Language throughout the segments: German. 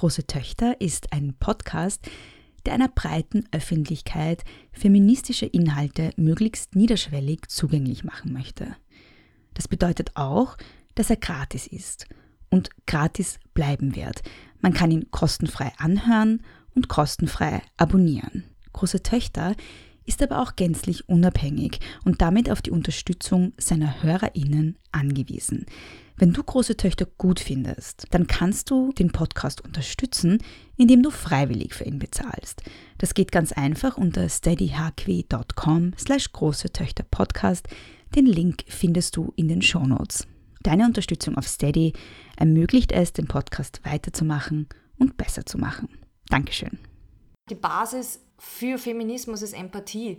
Große Töchter ist ein Podcast, der einer breiten Öffentlichkeit feministische Inhalte möglichst niederschwellig zugänglich machen möchte. Das bedeutet auch, dass er gratis ist und gratis bleiben wird. Man kann ihn kostenfrei anhören und kostenfrei abonnieren. Große Töchter ist aber auch gänzlich unabhängig und damit auf die Unterstützung seiner Hörerinnen angewiesen. Wenn du große Töchter gut findest, dann kannst du den Podcast unterstützen, indem du freiwillig für ihn bezahlst. Das geht ganz einfach unter steadyhq.com slash große Töchter Podcast. Den Link findest du in den Shownotes. Deine Unterstützung auf Steady ermöglicht es, den Podcast weiterzumachen und besser zu machen. Dankeschön. Die Basis für Feminismus ist Empathie.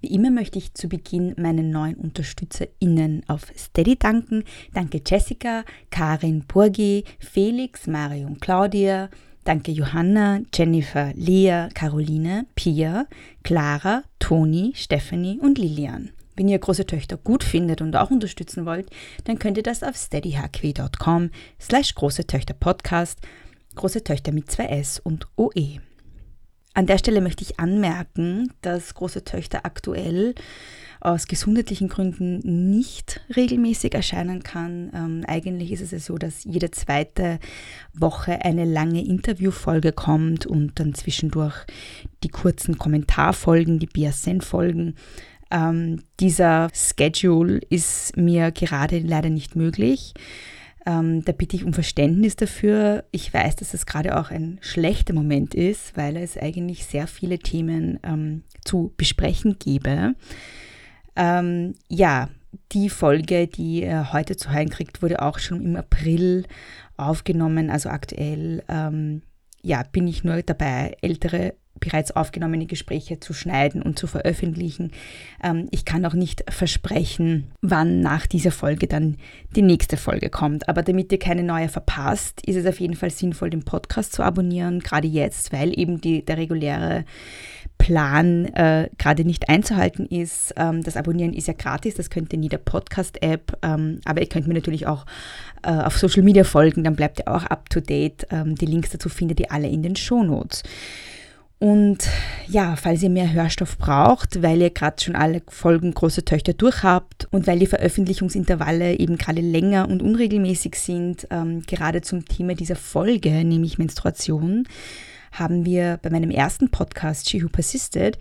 Wie immer möchte ich zu Beginn meinen neuen UnterstützerInnen auf Steady danken. Danke Jessica, Karin Burgi, Felix, Marion Claudia, Danke Johanna, Jennifer, Lea, Caroline, Pia, Clara, Toni, Stephanie und Lilian. Wenn ihr große Töchter gut findet und auch unterstützen wollt, dann könnt ihr das auf steadyhq.com slash große Töchter Podcast, große Töchter mit zwei S und OE. An der Stelle möchte ich anmerken, dass große Töchter aktuell aus gesundheitlichen Gründen nicht regelmäßig erscheinen kann. Ähm, eigentlich ist es ja so, dass jede zweite Woche eine lange Interviewfolge kommt und dann zwischendurch die kurzen Kommentarfolgen, die BSN-Folgen. Ähm, dieser Schedule ist mir gerade leider nicht möglich. Ähm, da bitte ich um Verständnis dafür. Ich weiß, dass es gerade auch ein schlechter Moment ist, weil es eigentlich sehr viele Themen ähm, zu besprechen gäbe. Ähm, ja, die Folge, die ihr heute zu hören kriegt, wurde auch schon im April aufgenommen. Also aktuell ähm, ja, bin ich nur dabei, ältere bereits aufgenommene Gespräche zu schneiden und zu veröffentlichen. Ähm, ich kann auch nicht versprechen, wann nach dieser Folge dann die nächste Folge kommt. Aber damit ihr keine neue verpasst, ist es auf jeden Fall sinnvoll, den Podcast zu abonnieren, gerade jetzt, weil eben die, der reguläre Plan äh, gerade nicht einzuhalten ist. Ähm, das Abonnieren ist ja gratis, das könnt ihr in jeder Podcast-App, ähm, aber ihr könnt mir natürlich auch äh, auf Social Media folgen, dann bleibt ihr auch up to date. Ähm, die Links dazu findet ihr alle in den Show Notes. Und ja, falls ihr mehr Hörstoff braucht, weil ihr gerade schon alle Folgen Große Töchter durchhabt und weil die Veröffentlichungsintervalle eben gerade länger und unregelmäßig sind, ähm, gerade zum Thema dieser Folge, nämlich Menstruation, haben wir bei meinem ersten Podcast She Who Persisted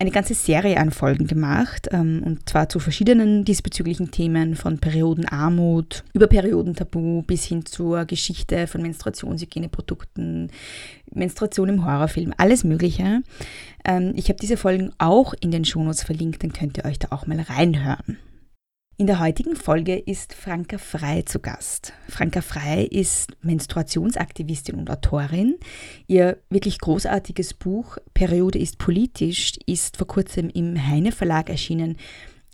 eine ganze Serie an Folgen gemacht, ähm, und zwar zu verschiedenen diesbezüglichen Themen, von Periodenarmut über Periodentabu bis hin zur Geschichte von Menstruationshygieneprodukten, Menstruation im Horrorfilm, alles Mögliche. Ähm, ich habe diese Folgen auch in den Shownotes verlinkt, dann könnt ihr euch da auch mal reinhören. In der heutigen Folge ist Franka Frei zu Gast. Franka Frei ist Menstruationsaktivistin und Autorin. Ihr wirklich großartiges Buch Periode ist politisch ist vor kurzem im Heine Verlag erschienen.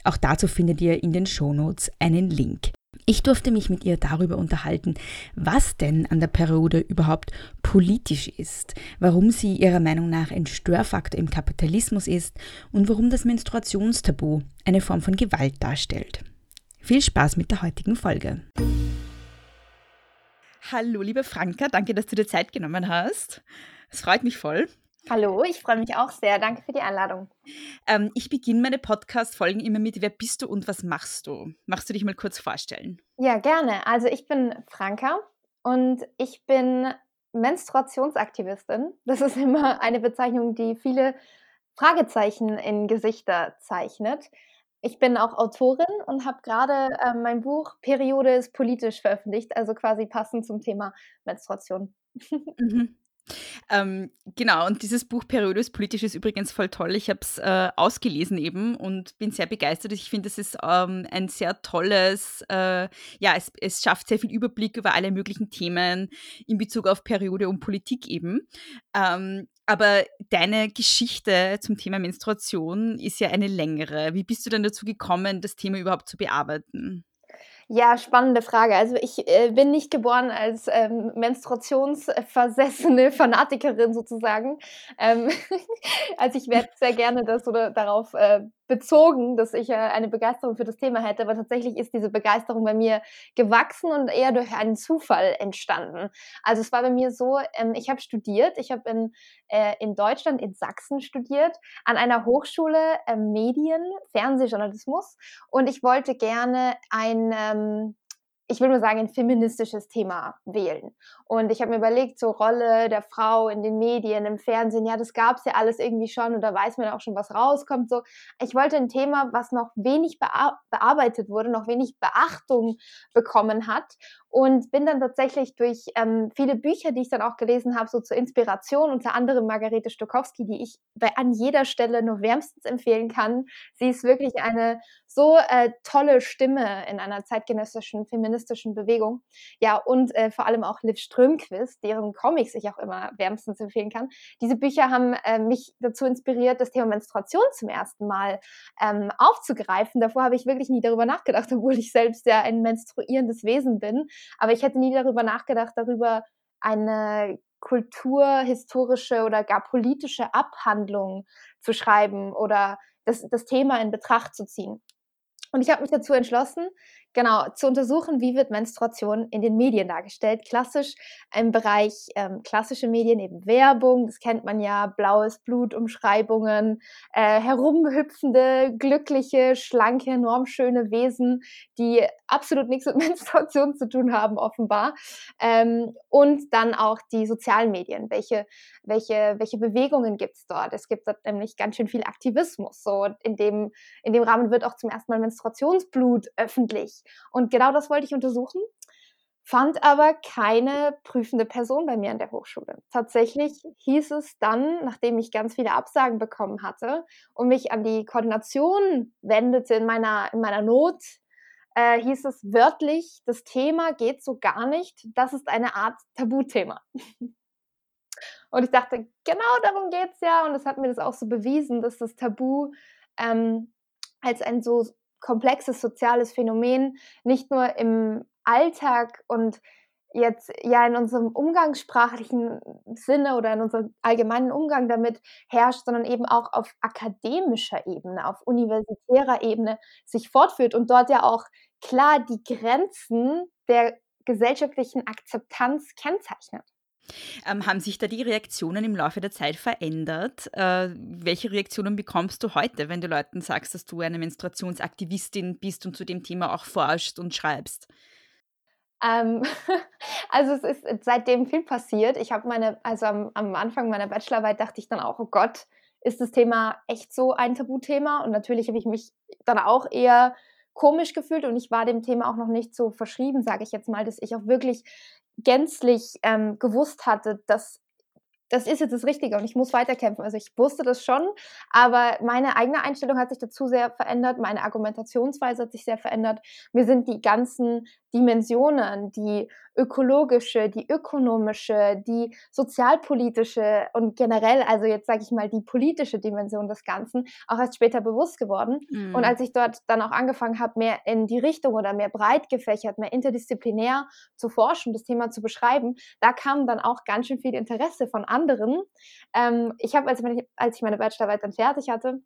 Auch dazu findet ihr in den Shownotes einen Link. Ich durfte mich mit ihr darüber unterhalten, was denn an der Periode überhaupt politisch ist, warum sie ihrer Meinung nach ein Störfaktor im Kapitalismus ist und warum das Menstruationstabu eine Form von Gewalt darstellt. Viel Spaß mit der heutigen Folge. Hallo, liebe Franka, danke, dass du dir Zeit genommen hast. Es freut mich voll. Hallo, ich freue mich auch sehr. Danke für die Einladung. Ähm, ich beginne meine Podcast-Folgen immer mit Wer bist du und was machst du? Machst du dich mal kurz vorstellen? Ja, gerne. Also, ich bin Franka und ich bin Menstruationsaktivistin. Das ist immer eine Bezeichnung, die viele Fragezeichen in Gesichter zeichnet. Ich bin auch Autorin und habe gerade äh, mein Buch Periode ist politisch veröffentlicht, also quasi passend zum Thema Menstruation. Mhm. Ähm, genau, und dieses Buch Periodus Politisch ist übrigens voll toll. Ich habe es äh, ausgelesen eben und bin sehr begeistert. Ich finde, es ist ähm, ein sehr tolles, äh, ja, es, es schafft sehr viel Überblick über alle möglichen Themen in Bezug auf Periode und Politik eben. Ähm, aber deine Geschichte zum Thema Menstruation ist ja eine längere. Wie bist du denn dazu gekommen, das Thema überhaupt zu bearbeiten? Ja, spannende Frage. Also ich äh, bin nicht geboren als ähm, menstruationsversessene Fanatikerin sozusagen. Ähm, also ich werde sehr gerne das oder darauf äh, bezogen, dass ich äh, eine Begeisterung für das Thema hätte, aber tatsächlich ist diese Begeisterung bei mir gewachsen und eher durch einen Zufall entstanden. Also es war bei mir so, ähm, ich habe studiert, ich habe in, äh, in Deutschland, in Sachsen studiert, an einer Hochschule äh, Medien, Fernsehjournalismus und ich wollte gerne ein ähm, ich will nur sagen, ein feministisches Thema wählen. Und ich habe mir überlegt, so Rolle der Frau in den Medien, im Fernsehen, ja, das gab es ja alles irgendwie schon und da weiß man auch schon, was rauskommt. So, ich wollte ein Thema, was noch wenig bear bearbeitet wurde, noch wenig Beachtung bekommen hat und bin dann tatsächlich durch ähm, viele Bücher, die ich dann auch gelesen habe, so zur Inspiration, unter anderem Margarete Stokowski, die ich bei, an jeder Stelle nur wärmstens empfehlen kann. Sie ist wirklich eine so äh, tolle Stimme in einer zeitgenössischen feministischen Bewegung. Ja, und äh, vor allem auch Liv Strömquist, deren Comics ich auch immer wärmstens empfehlen kann. Diese Bücher haben äh, mich dazu inspiriert, das Thema Menstruation zum ersten Mal ähm, aufzugreifen. Davor habe ich wirklich nie darüber nachgedacht, obwohl ich selbst ja ein menstruierendes Wesen bin. Aber ich hätte nie darüber nachgedacht, darüber eine kulturhistorische oder gar politische Abhandlung zu schreiben oder das, das Thema in Betracht zu ziehen. Und ich habe mich dazu entschlossen, genau, zu untersuchen, wie wird Menstruation in den Medien dargestellt. Klassisch im Bereich ähm, klassische Medien, eben Werbung, das kennt man ja, blaues Blut, Umschreibungen, äh, herumhüpfende, glückliche, schlanke, normschöne Wesen, die absolut nichts mit Menstruation zu tun haben, offenbar. Ähm, und dann auch die sozialen Medien. Welche, welche, welche Bewegungen gibt es dort? Es gibt dort nämlich ganz schön viel Aktivismus. So in dem, in dem Rahmen wird auch zum ersten Mal Menstruationsblut öffentlich. Und genau das wollte ich untersuchen, fand aber keine prüfende Person bei mir an der Hochschule. Tatsächlich hieß es dann, nachdem ich ganz viele Absagen bekommen hatte und mich an die Koordination wendete in meiner, in meiner Not, äh, hieß es wörtlich, das Thema geht so gar nicht, das ist eine Art Tabuthema. und ich dachte, genau darum geht es ja und es hat mir das auch so bewiesen, dass das Tabu ähm, als ein so komplexes soziales Phänomen, nicht nur im Alltag und jetzt ja in unserem umgangssprachlichen Sinne oder in unserem allgemeinen Umgang damit herrscht, sondern eben auch auf akademischer Ebene, auf universitärer Ebene sich fortführt und dort ja auch klar die Grenzen der gesellschaftlichen Akzeptanz kennzeichnet. Ähm, haben sich da die Reaktionen im Laufe der Zeit verändert? Äh, welche Reaktionen bekommst du heute, wenn du Leuten sagst, dass du eine Menstruationsaktivistin bist und zu dem Thema auch forschst und schreibst? Ähm, also es ist seitdem viel passiert. Ich habe meine, also am, am Anfang meiner Bachelorarbeit dachte ich dann auch, oh Gott, ist das Thema echt so ein Tabuthema? Und natürlich habe ich mich dann auch eher komisch gefühlt und ich war dem Thema auch noch nicht so verschrieben, sage ich jetzt mal, dass ich auch wirklich gänzlich ähm, gewusst hatte, dass das ist jetzt das Richtige und ich muss weiterkämpfen. Also ich wusste das schon, aber meine eigene Einstellung hat sich dazu sehr verändert, meine Argumentationsweise hat sich sehr verändert. Mir sind die ganzen Dimensionen, die ökologische, die ökonomische, die sozialpolitische und generell, also jetzt sage ich mal, die politische Dimension des Ganzen, auch erst später bewusst geworden. Mhm. Und als ich dort dann auch angefangen habe, mehr in die Richtung oder mehr breit gefächert, mehr interdisziplinär zu forschen, das Thema zu beschreiben, da kam dann auch ganz schön viel Interesse von anderen. Ähm, ich habe, als, als ich meine Bachelorarbeit dann fertig hatte,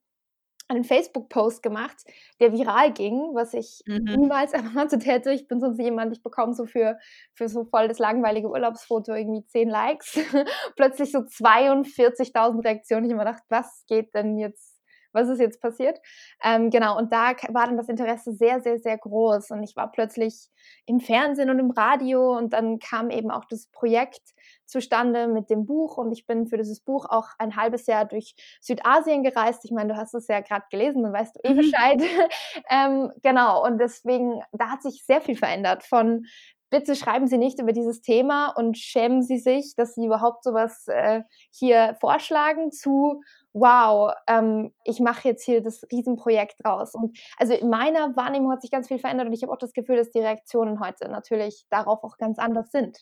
einen Facebook-Post gemacht, der viral ging, was ich mhm. niemals erwartet hätte. Ich bin sonst jemand, ich bekomme so für, für so voll das langweilige Urlaubsfoto irgendwie 10 Likes. Plötzlich so 42.000 Reaktionen. Ich habe mir gedacht, was geht denn jetzt, was ist jetzt passiert? Ähm, genau, und da war dann das Interesse sehr, sehr, sehr groß. Und ich war plötzlich im Fernsehen und im Radio und dann kam eben auch das Projekt zustande mit dem Buch und ich bin für dieses Buch auch ein halbes Jahr durch Südasien gereist. Ich meine, du hast es ja gerade gelesen, dann weißt du eh mhm. Bescheid. ähm, genau, und deswegen, da hat sich sehr viel verändert von bitte schreiben Sie nicht über dieses Thema und schämen Sie sich, dass Sie überhaupt sowas äh, hier vorschlagen zu, wow, ähm, ich mache jetzt hier das Riesenprojekt raus. Und also in meiner Wahrnehmung hat sich ganz viel verändert und ich habe auch das Gefühl, dass die Reaktionen heute natürlich darauf auch ganz anders sind.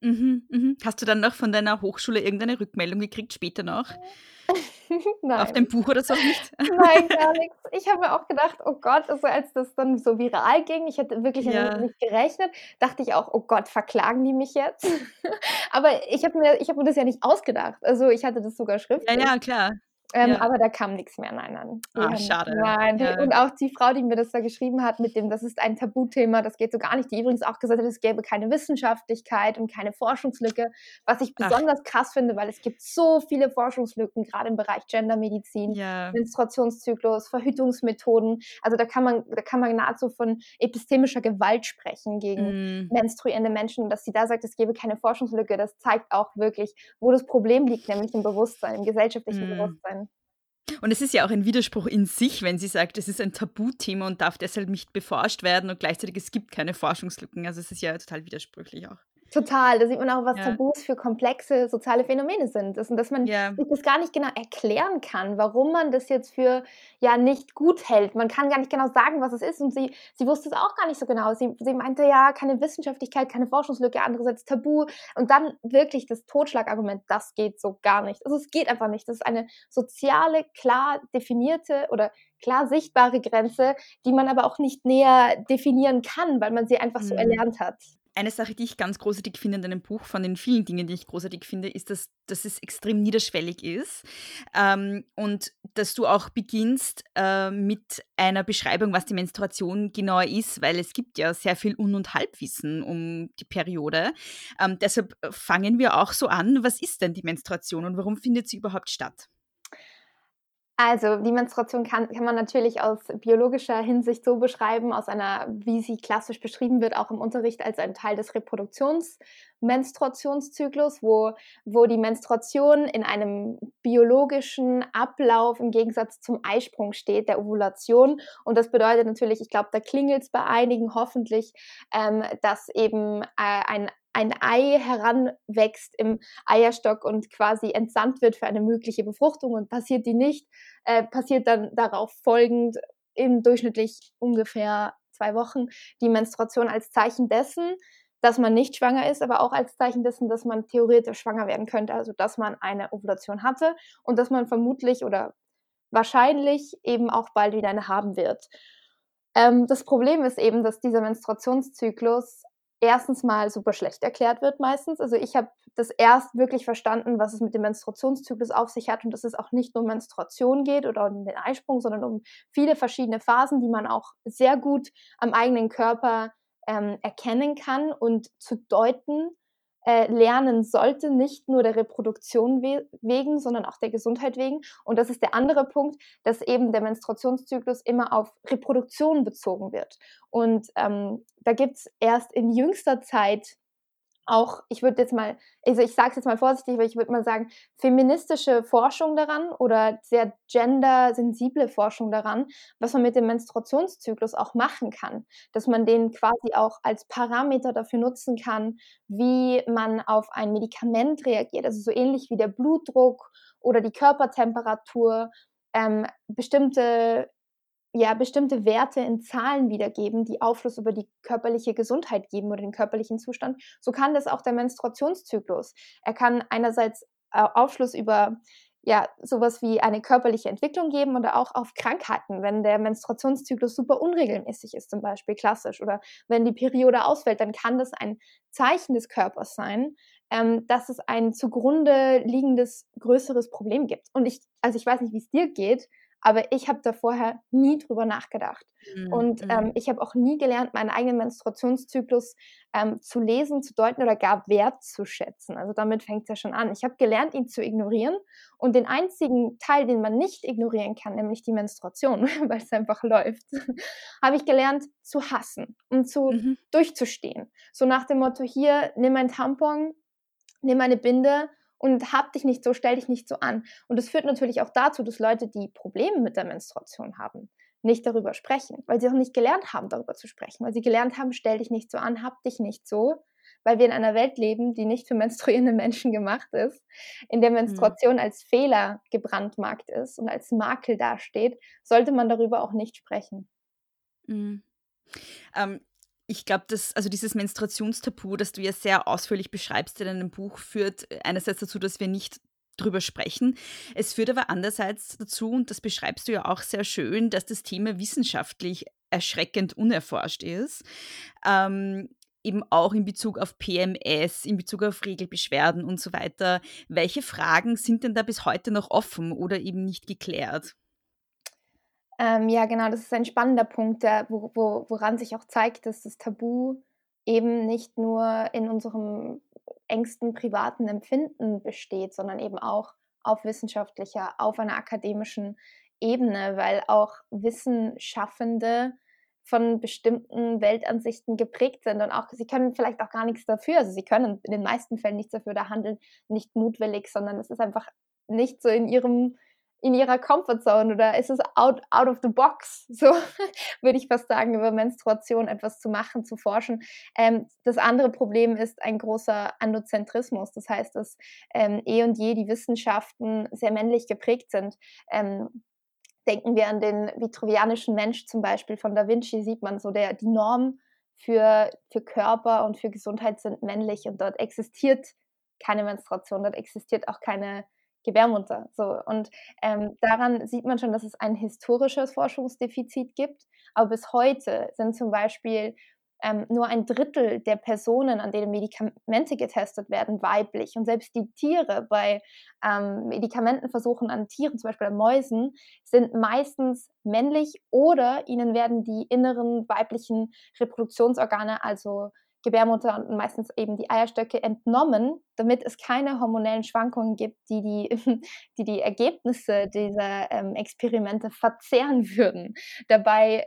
Mhm, mhm. Hast du dann noch von deiner Hochschule irgendeine Rückmeldung gekriegt, später noch? Nein. Auf dem Buch oder so nicht? Nein, gar nichts. Ich habe mir auch gedacht, oh Gott, also als das dann so viral ging, ich hätte wirklich ja. nicht gerechnet, dachte ich auch, oh Gott, verklagen die mich jetzt? Aber ich habe mir, hab mir das ja nicht ausgedacht. Also ich hatte das sogar schriftlich. Ja, ja, klar. Ähm, ja. Aber da kam nichts mehr, nein, nein. Ah, schade. Nein, ja. und auch die Frau, die mir das da geschrieben hat, mit dem, das ist ein Tabuthema, das geht so gar nicht, die übrigens auch gesagt hat, es gäbe keine Wissenschaftlichkeit und keine Forschungslücke, was ich besonders Ach. krass finde, weil es gibt so viele Forschungslücken, gerade im Bereich Gendermedizin, ja. Menstruationszyklus, Verhütungsmethoden. Also da kann man, da kann man nahezu von epistemischer Gewalt sprechen gegen mm. menstruierende Menschen. Dass sie da sagt, es gäbe keine Forschungslücke, das zeigt auch wirklich, wo das Problem liegt, nämlich im Bewusstsein, im gesellschaftlichen mm. Bewusstsein. Und es ist ja auch ein Widerspruch in sich, wenn sie sagt, es ist ein Tabuthema und darf deshalb nicht beforscht werden und gleichzeitig es gibt keine Forschungslücken. Also es ist ja total widersprüchlich auch. Total, da sieht man auch, was ja. Tabus für komplexe soziale Phänomene sind. Das, und dass man ja. sich das gar nicht genau erklären kann, warum man das jetzt für ja nicht gut hält. Man kann gar nicht genau sagen, was es ist. Und sie, sie wusste es auch gar nicht so genau. Sie, sie meinte ja, keine Wissenschaftlichkeit, keine Forschungslücke, andererseits Tabu. Und dann wirklich das Totschlagargument, das geht so gar nicht. Also es geht einfach nicht. Das ist eine soziale, klar definierte oder klar sichtbare Grenze, die man aber auch nicht näher definieren kann, weil man sie einfach so mhm. erlernt hat. Eine Sache, die ich ganz großartig finde in deinem Buch, von den vielen Dingen, die ich großartig finde, ist, dass, dass es extrem niederschwellig ist ähm, und dass du auch beginnst äh, mit einer Beschreibung, was die Menstruation genauer ist, weil es gibt ja sehr viel Un- und Halbwissen um die Periode. Ähm, deshalb fangen wir auch so an. Was ist denn die Menstruation und warum findet sie überhaupt statt? Also die Menstruation kann, kann man natürlich aus biologischer Hinsicht so beschreiben, aus einer, wie sie klassisch beschrieben wird, auch im Unterricht als ein Teil des Reproduktionsmenstruationszyklus, wo, wo die Menstruation in einem biologischen Ablauf im Gegensatz zum Eisprung steht, der Ovulation. Und das bedeutet natürlich, ich glaube, da klingelt es bei einigen hoffentlich, ähm, dass eben äh, ein ein Ei heranwächst im Eierstock und quasi entsandt wird für eine mögliche Befruchtung und passiert die nicht, äh, passiert dann darauf folgend in durchschnittlich ungefähr zwei Wochen die Menstruation als Zeichen dessen, dass man nicht schwanger ist, aber auch als Zeichen dessen, dass man theoretisch schwanger werden könnte, also dass man eine Ovulation hatte und dass man vermutlich oder wahrscheinlich eben auch bald wieder eine haben wird. Ähm, das Problem ist eben, dass dieser Menstruationszyklus erstens mal super schlecht erklärt wird meistens. Also ich habe das erst wirklich verstanden, was es mit dem Menstruationszyklus auf sich hat und dass es auch nicht nur um Menstruation geht oder um den Eisprung, sondern um viele verschiedene Phasen, die man auch sehr gut am eigenen Körper ähm, erkennen kann und zu deuten äh, lernen sollte, nicht nur der Reproduktion we wegen, sondern auch der Gesundheit wegen. Und das ist der andere Punkt, dass eben der Menstruationszyklus immer auf Reproduktion bezogen wird. Und ähm, da gibt es erst in jüngster Zeit auch, ich würde jetzt mal, also ich sage es jetzt mal vorsichtig, aber ich würde mal sagen, feministische Forschung daran oder sehr gendersensible Forschung daran, was man mit dem Menstruationszyklus auch machen kann. Dass man den quasi auch als Parameter dafür nutzen kann, wie man auf ein Medikament reagiert. Also so ähnlich wie der Blutdruck oder die Körpertemperatur. Ähm, bestimmte ja, bestimmte Werte in Zahlen wiedergeben, die Aufschluss über die körperliche Gesundheit geben oder den körperlichen Zustand. So kann das auch der Menstruationszyklus. Er kann einerseits äh, Aufschluss über ja, sowas wie eine körperliche Entwicklung geben oder auch auf Krankheiten, wenn der Menstruationszyklus super unregelmäßig ist, zum Beispiel klassisch, oder wenn die Periode ausfällt, dann kann das ein Zeichen des Körpers sein, ähm, dass es ein zugrunde liegendes größeres Problem gibt. Und ich, also ich weiß nicht, wie es dir geht, Aber ich habe da vorher nie drüber nachgedacht. Mhm. Und mhm. ähm, ich habe auch nie gelernt, meinen eigenen Menstruationszyklus ähm, zu lesen, zu deuten oder gar wertzuschätzen. Also damit fängt es ja schon an. Ich habe gelernt, ihn zu ignorieren. Und den einzigen Teil, den man nicht ignorieren kann, nämlich die Menstruation, weil es einfach läuft, habe ich gelernt zu hassen und zu Mhm. durchzustehen. So nach dem Motto, hier, nimm ein Tampon, nimm eine Binde und hab dich nicht so, stell dich nicht so an. Und das führt natürlich auch dazu, dass Leute, die Probleme mit der Menstruation haben, nicht darüber sprechen, weil sie auch nicht gelernt haben, darüber zu sprechen, weil sie gelernt haben, stell dich nicht so an, hab dich nicht so, weil wir in einer Welt leben, die nicht für menstruierende Menschen gemacht ist, in der Menstruation als Fehler gebrandmarkt ist und als Makel dasteht, sollte man darüber auch nicht sprechen. Mhm. Ähm, ich glaube, dass also dieses Menstruationstabu, das du ja sehr ausführlich beschreibst in deinem Buch, führt einerseits dazu, dass wir nicht drüber sprechen. Es führt aber andererseits dazu, und das beschreibst du ja auch sehr schön, dass das Thema wissenschaftlich erschreckend unerforscht ist. Ähm, eben auch in Bezug auf PMS, in Bezug auf Regelbeschwerden und so weiter. Welche Fragen sind denn da bis heute noch offen oder eben nicht geklärt? Ähm, ja, genau, das ist ein spannender Punkt, der, wo, wo, woran sich auch zeigt, dass das Tabu eben nicht nur in unserem engsten privaten Empfinden besteht, sondern eben auch auf wissenschaftlicher, auf einer akademischen Ebene, weil auch Wissenschaftende von bestimmten Weltansichten geprägt sind und auch sie können vielleicht auch gar nichts dafür. Also sie können in den meisten Fällen nichts dafür, da handeln nicht mutwillig, sondern es ist einfach nicht so in ihrem in ihrer Comfortzone oder ist es out, out of the box, so würde ich fast sagen, über Menstruation etwas zu machen, zu forschen. Ähm, das andere Problem ist ein großer Androzentrismus, das heißt, dass ähm, eh und je die Wissenschaften sehr männlich geprägt sind. Ähm, denken wir an den vitruvianischen Mensch zum Beispiel von Da Vinci, sieht man so, der, die Norm für, für Körper und für Gesundheit sind männlich und dort existiert keine Menstruation, dort existiert auch keine Gebärmutter. So. Und ähm, daran sieht man schon, dass es ein historisches Forschungsdefizit gibt. Aber bis heute sind zum Beispiel ähm, nur ein Drittel der Personen, an denen Medikamente getestet werden, weiblich. Und selbst die Tiere bei ähm, Medikamentenversuchen an Tieren, zum Beispiel an Mäusen, sind meistens männlich oder ihnen werden die inneren weiblichen Reproduktionsorgane, also Gebärmutter und meistens eben die Eierstöcke entnommen, damit es keine hormonellen Schwankungen gibt, die die, die, die Ergebnisse dieser ähm, Experimente verzehren würden. Dabei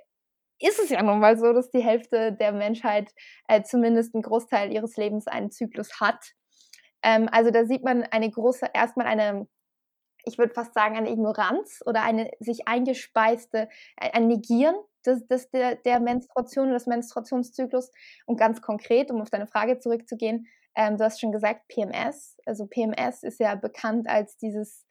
ist es ja nun mal so, dass die Hälfte der Menschheit äh, zumindest einen Großteil ihres Lebens einen Zyklus hat. Ähm, also da sieht man eine große, erstmal eine, ich würde fast sagen, eine Ignoranz oder eine sich eingespeiste, ein Negieren des, des, der, der Menstruation, des Menstruationszyklus. Und ganz konkret, um auf deine Frage zurückzugehen, ähm, du hast schon gesagt, PMS. Also PMS ist ja bekannt als dieses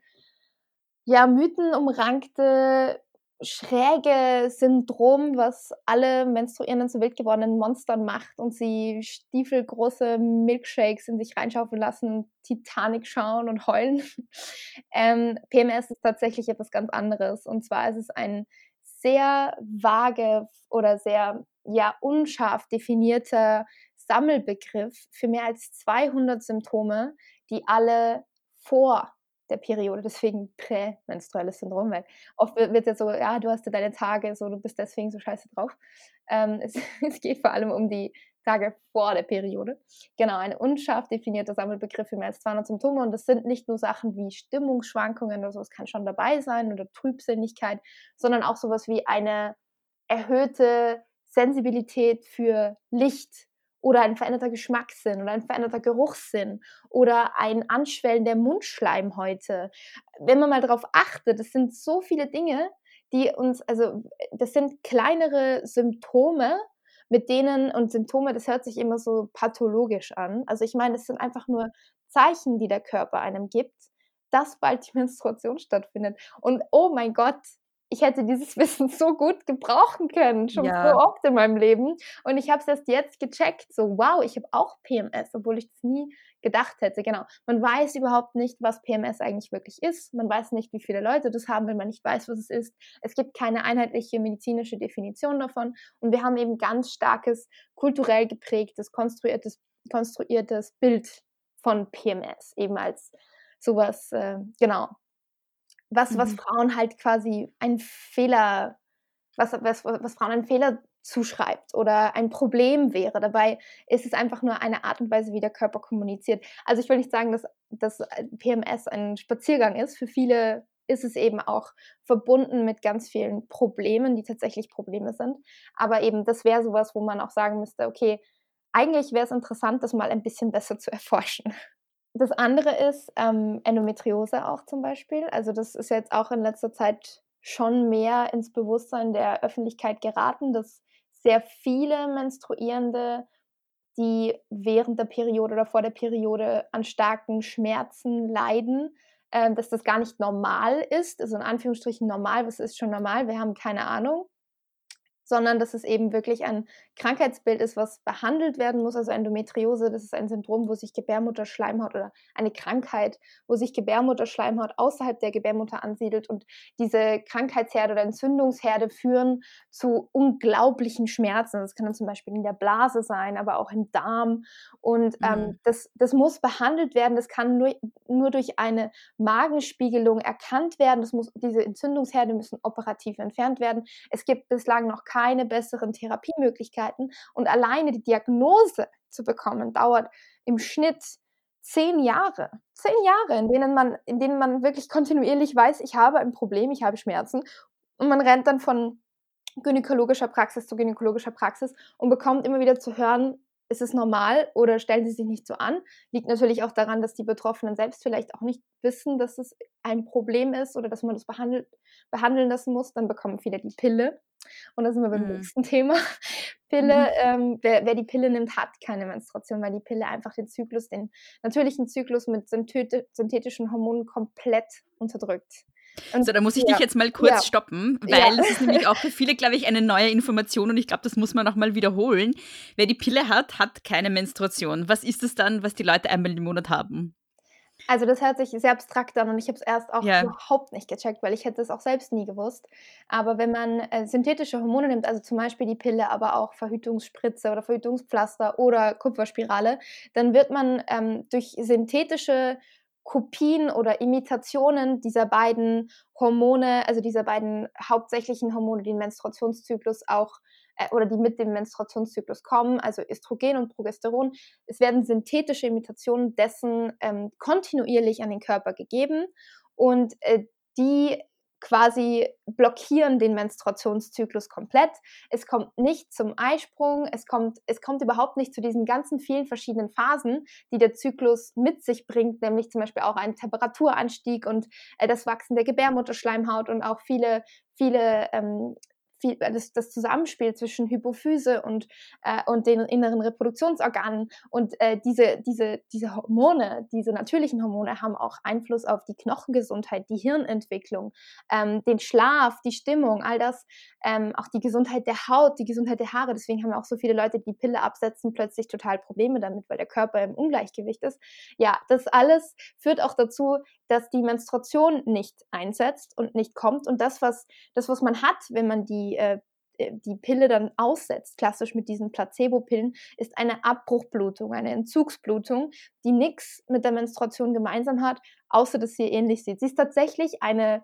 ja, mythenumrankte, schräge Syndrom, was alle menstruierenden zu wild gewordenen Monstern macht und sie stiefelgroße Milkshakes in sich reinschaufeln lassen, Titanic schauen und heulen. ähm, PMS ist tatsächlich etwas ganz anderes. Und zwar ist es ein sehr vage oder sehr ja unscharf definierter Sammelbegriff für mehr als 200 Symptome, die alle vor der Periode, deswegen prämenstruelles Syndrom, weil oft wird, ja so, ja, du hast ja deine Tage, so, du bist deswegen so scheiße drauf. Ähm, es, es, geht vor allem um die Tage vor der Periode. Genau, ein unscharf definierter Sammelbegriff für mehr als 200 Symptome und das sind nicht nur Sachen wie Stimmungsschwankungen oder so, es kann schon dabei sein oder Trübsinnigkeit, sondern auch sowas wie eine erhöhte Sensibilität für Licht, oder ein veränderter Geschmackssinn oder ein veränderter Geruchssinn oder ein Anschwellen der Mundschleimhäute. Wenn man mal darauf achtet, das sind so viele Dinge, die uns, also das sind kleinere Symptome, mit denen, und Symptome, das hört sich immer so pathologisch an. Also ich meine, es sind einfach nur Zeichen, die der Körper einem gibt, dass bald die Menstruation stattfindet. Und oh mein Gott, ich hätte dieses Wissen so gut gebrauchen können, schon ja. so oft in meinem Leben. Und ich habe es erst jetzt gecheckt, so wow, ich habe auch PMS, obwohl ich das nie gedacht hätte. Genau. Man weiß überhaupt nicht, was PMS eigentlich wirklich ist. Man weiß nicht, wie viele Leute das haben, wenn man nicht weiß, was es ist. Es gibt keine einheitliche medizinische Definition davon. Und wir haben eben ganz starkes, kulturell geprägtes, konstruiertes, konstruiertes Bild von PMS, eben als sowas, äh, genau, was, was Mhm. Frauen halt quasi ein Fehler, was, was, was Frauen einen Fehler zuschreibt oder ein Problem wäre. Dabei ist es einfach nur eine Art und Weise, wie der Körper kommuniziert. Also ich will nicht sagen, dass, dass äh, PMS ein Spaziergang ist. Für viele ist es eben auch verbunden mit ganz vielen Problemen, die tatsächlich Probleme sind. Aber eben, das wäre sowas, wo man auch sagen müsste, okay, eigentlich wäre es interessant, das mal ein bisschen besser zu erforschen. Das andere ist ähm, Endometriose auch zum Beispiel. Also das ist jetzt auch in letzter Zeit schon mehr ins Bewusstsein der Öffentlichkeit geraten, dass sehr viele Menstruierende, die während der Periode oder vor der Periode an starken Schmerzen leiden, äh, dass das gar nicht normal ist. Also in Anführungsstrichen normal, was ist schon normal? Wir haben keine Ahnung sondern dass es eben wirklich ein Krankheitsbild ist, was behandelt werden muss. Also Endometriose, das ist ein Syndrom, wo sich Gebärmutterschleimhaut oder eine Krankheit, wo sich Gebärmutterschleimhaut außerhalb der Gebärmutter ansiedelt und diese Krankheitsherde oder Entzündungsherde führen zu unglaublichen Schmerzen. Das kann dann zum Beispiel in der Blase sein, aber auch im Darm. Und ähm, Mhm. das, das muss behandelt werden. Das kann nur, nur durch eine Magenspiegelung erkannt werden. Das muss, diese Entzündungsherde müssen operativ entfernt werden. Es gibt bislang noch keine besseren Therapiemöglichkeiten und alleine die Diagnose zu bekommen dauert im Schnitt zehn Jahre. Zehn Jahre, in denen man, in denen man wirklich kontinuierlich weiß, ich habe ein Problem, ich habe Schmerzen und man rennt dann von gynäkologischer Praxis zu gynäkologischer Praxis und bekommt immer wieder zu hören, ist es normal oder stellen sie sich nicht so an. Liegt natürlich auch daran, dass die Betroffenen selbst vielleicht auch nicht wissen, dass es ein Problem ist oder dass man das behandelt, behandeln lassen muss. Dann bekommen viele die Pille. Und da sind wir beim Mhm. nächsten Thema. Pille, ähm, wer, wer die Pille nimmt, hat keine Menstruation, weil die Pille einfach den Zyklus, den natürlichen Zyklus mit syntheti- synthetischen Hormonen komplett unterdrückt. Und So, da muss ich ja, dich jetzt mal kurz ja. stoppen, Ja. weil das ist nämlich auch für viele, glaube ich, eine neue Information und ich glaube, das muss man noch mal wiederholen. Wer die Pille hat, hat keine Menstruation. Was ist es dann, was die Leute einmal im Monat haben? Also das hört sich sehr abstrakt an und ich habe es erst auch Ja. überhaupt nicht gecheckt, weil ich hätte es auch selbst nie gewusst. Aber wenn man äh, synthetische Hormone nimmt, also zum Beispiel die Pille, aber auch Verhütungsspritze oder Verhütungspflaster oder Kupferspirale, dann wird man ähm, durch synthetische Kopien oder Imitationen dieser beiden Hormone, also dieser beiden hauptsächlichen Hormone, die den Menstruationszyklus auch äh, oder die mit dem Menstruationszyklus kommen, also Östrogen und Progesteron. Es werden synthetische Imitationen dessen ähm, kontinuierlich an den Körper gegeben und äh, die quasi blockieren den Menstruationszyklus komplett. Es kommt nicht zum Eisprung, es kommt, es kommt überhaupt nicht zu diesen ganzen vielen verschiedenen Phasen, die der Zyklus mit sich bringt, nämlich zum Beispiel auch einen Temperaturanstieg und äh, das Wachsen der Gebärmutterschleimhaut und auch viele, viele ähm, viel, das, das Zusammenspiel zwischen Hypophyse und, äh, und den inneren Reproduktionsorganen. Und äh, diese, diese, diese Hormone, diese natürlichen Hormone haben auch Einfluss auf die Knochengesundheit, die Hirnentwicklung, ähm, den Schlaf, die Stimmung, all das, ähm, auch die Gesundheit der Haut, die Gesundheit der Haare. Deswegen haben auch so viele Leute, die die Pille absetzen, plötzlich total Probleme damit, weil der Körper im Ungleichgewicht ist. Ja, das alles führt auch dazu, dass die Menstruation nicht einsetzt und nicht kommt. Und das, was, das, was man hat, wenn man die, äh, die Pille dann aussetzt, klassisch mit diesen Placebo-Pillen, ist eine Abbruchblutung, eine Entzugsblutung, die nichts mit der Menstruation gemeinsam hat, außer dass sie ähnlich sieht. Sie ist tatsächlich eine,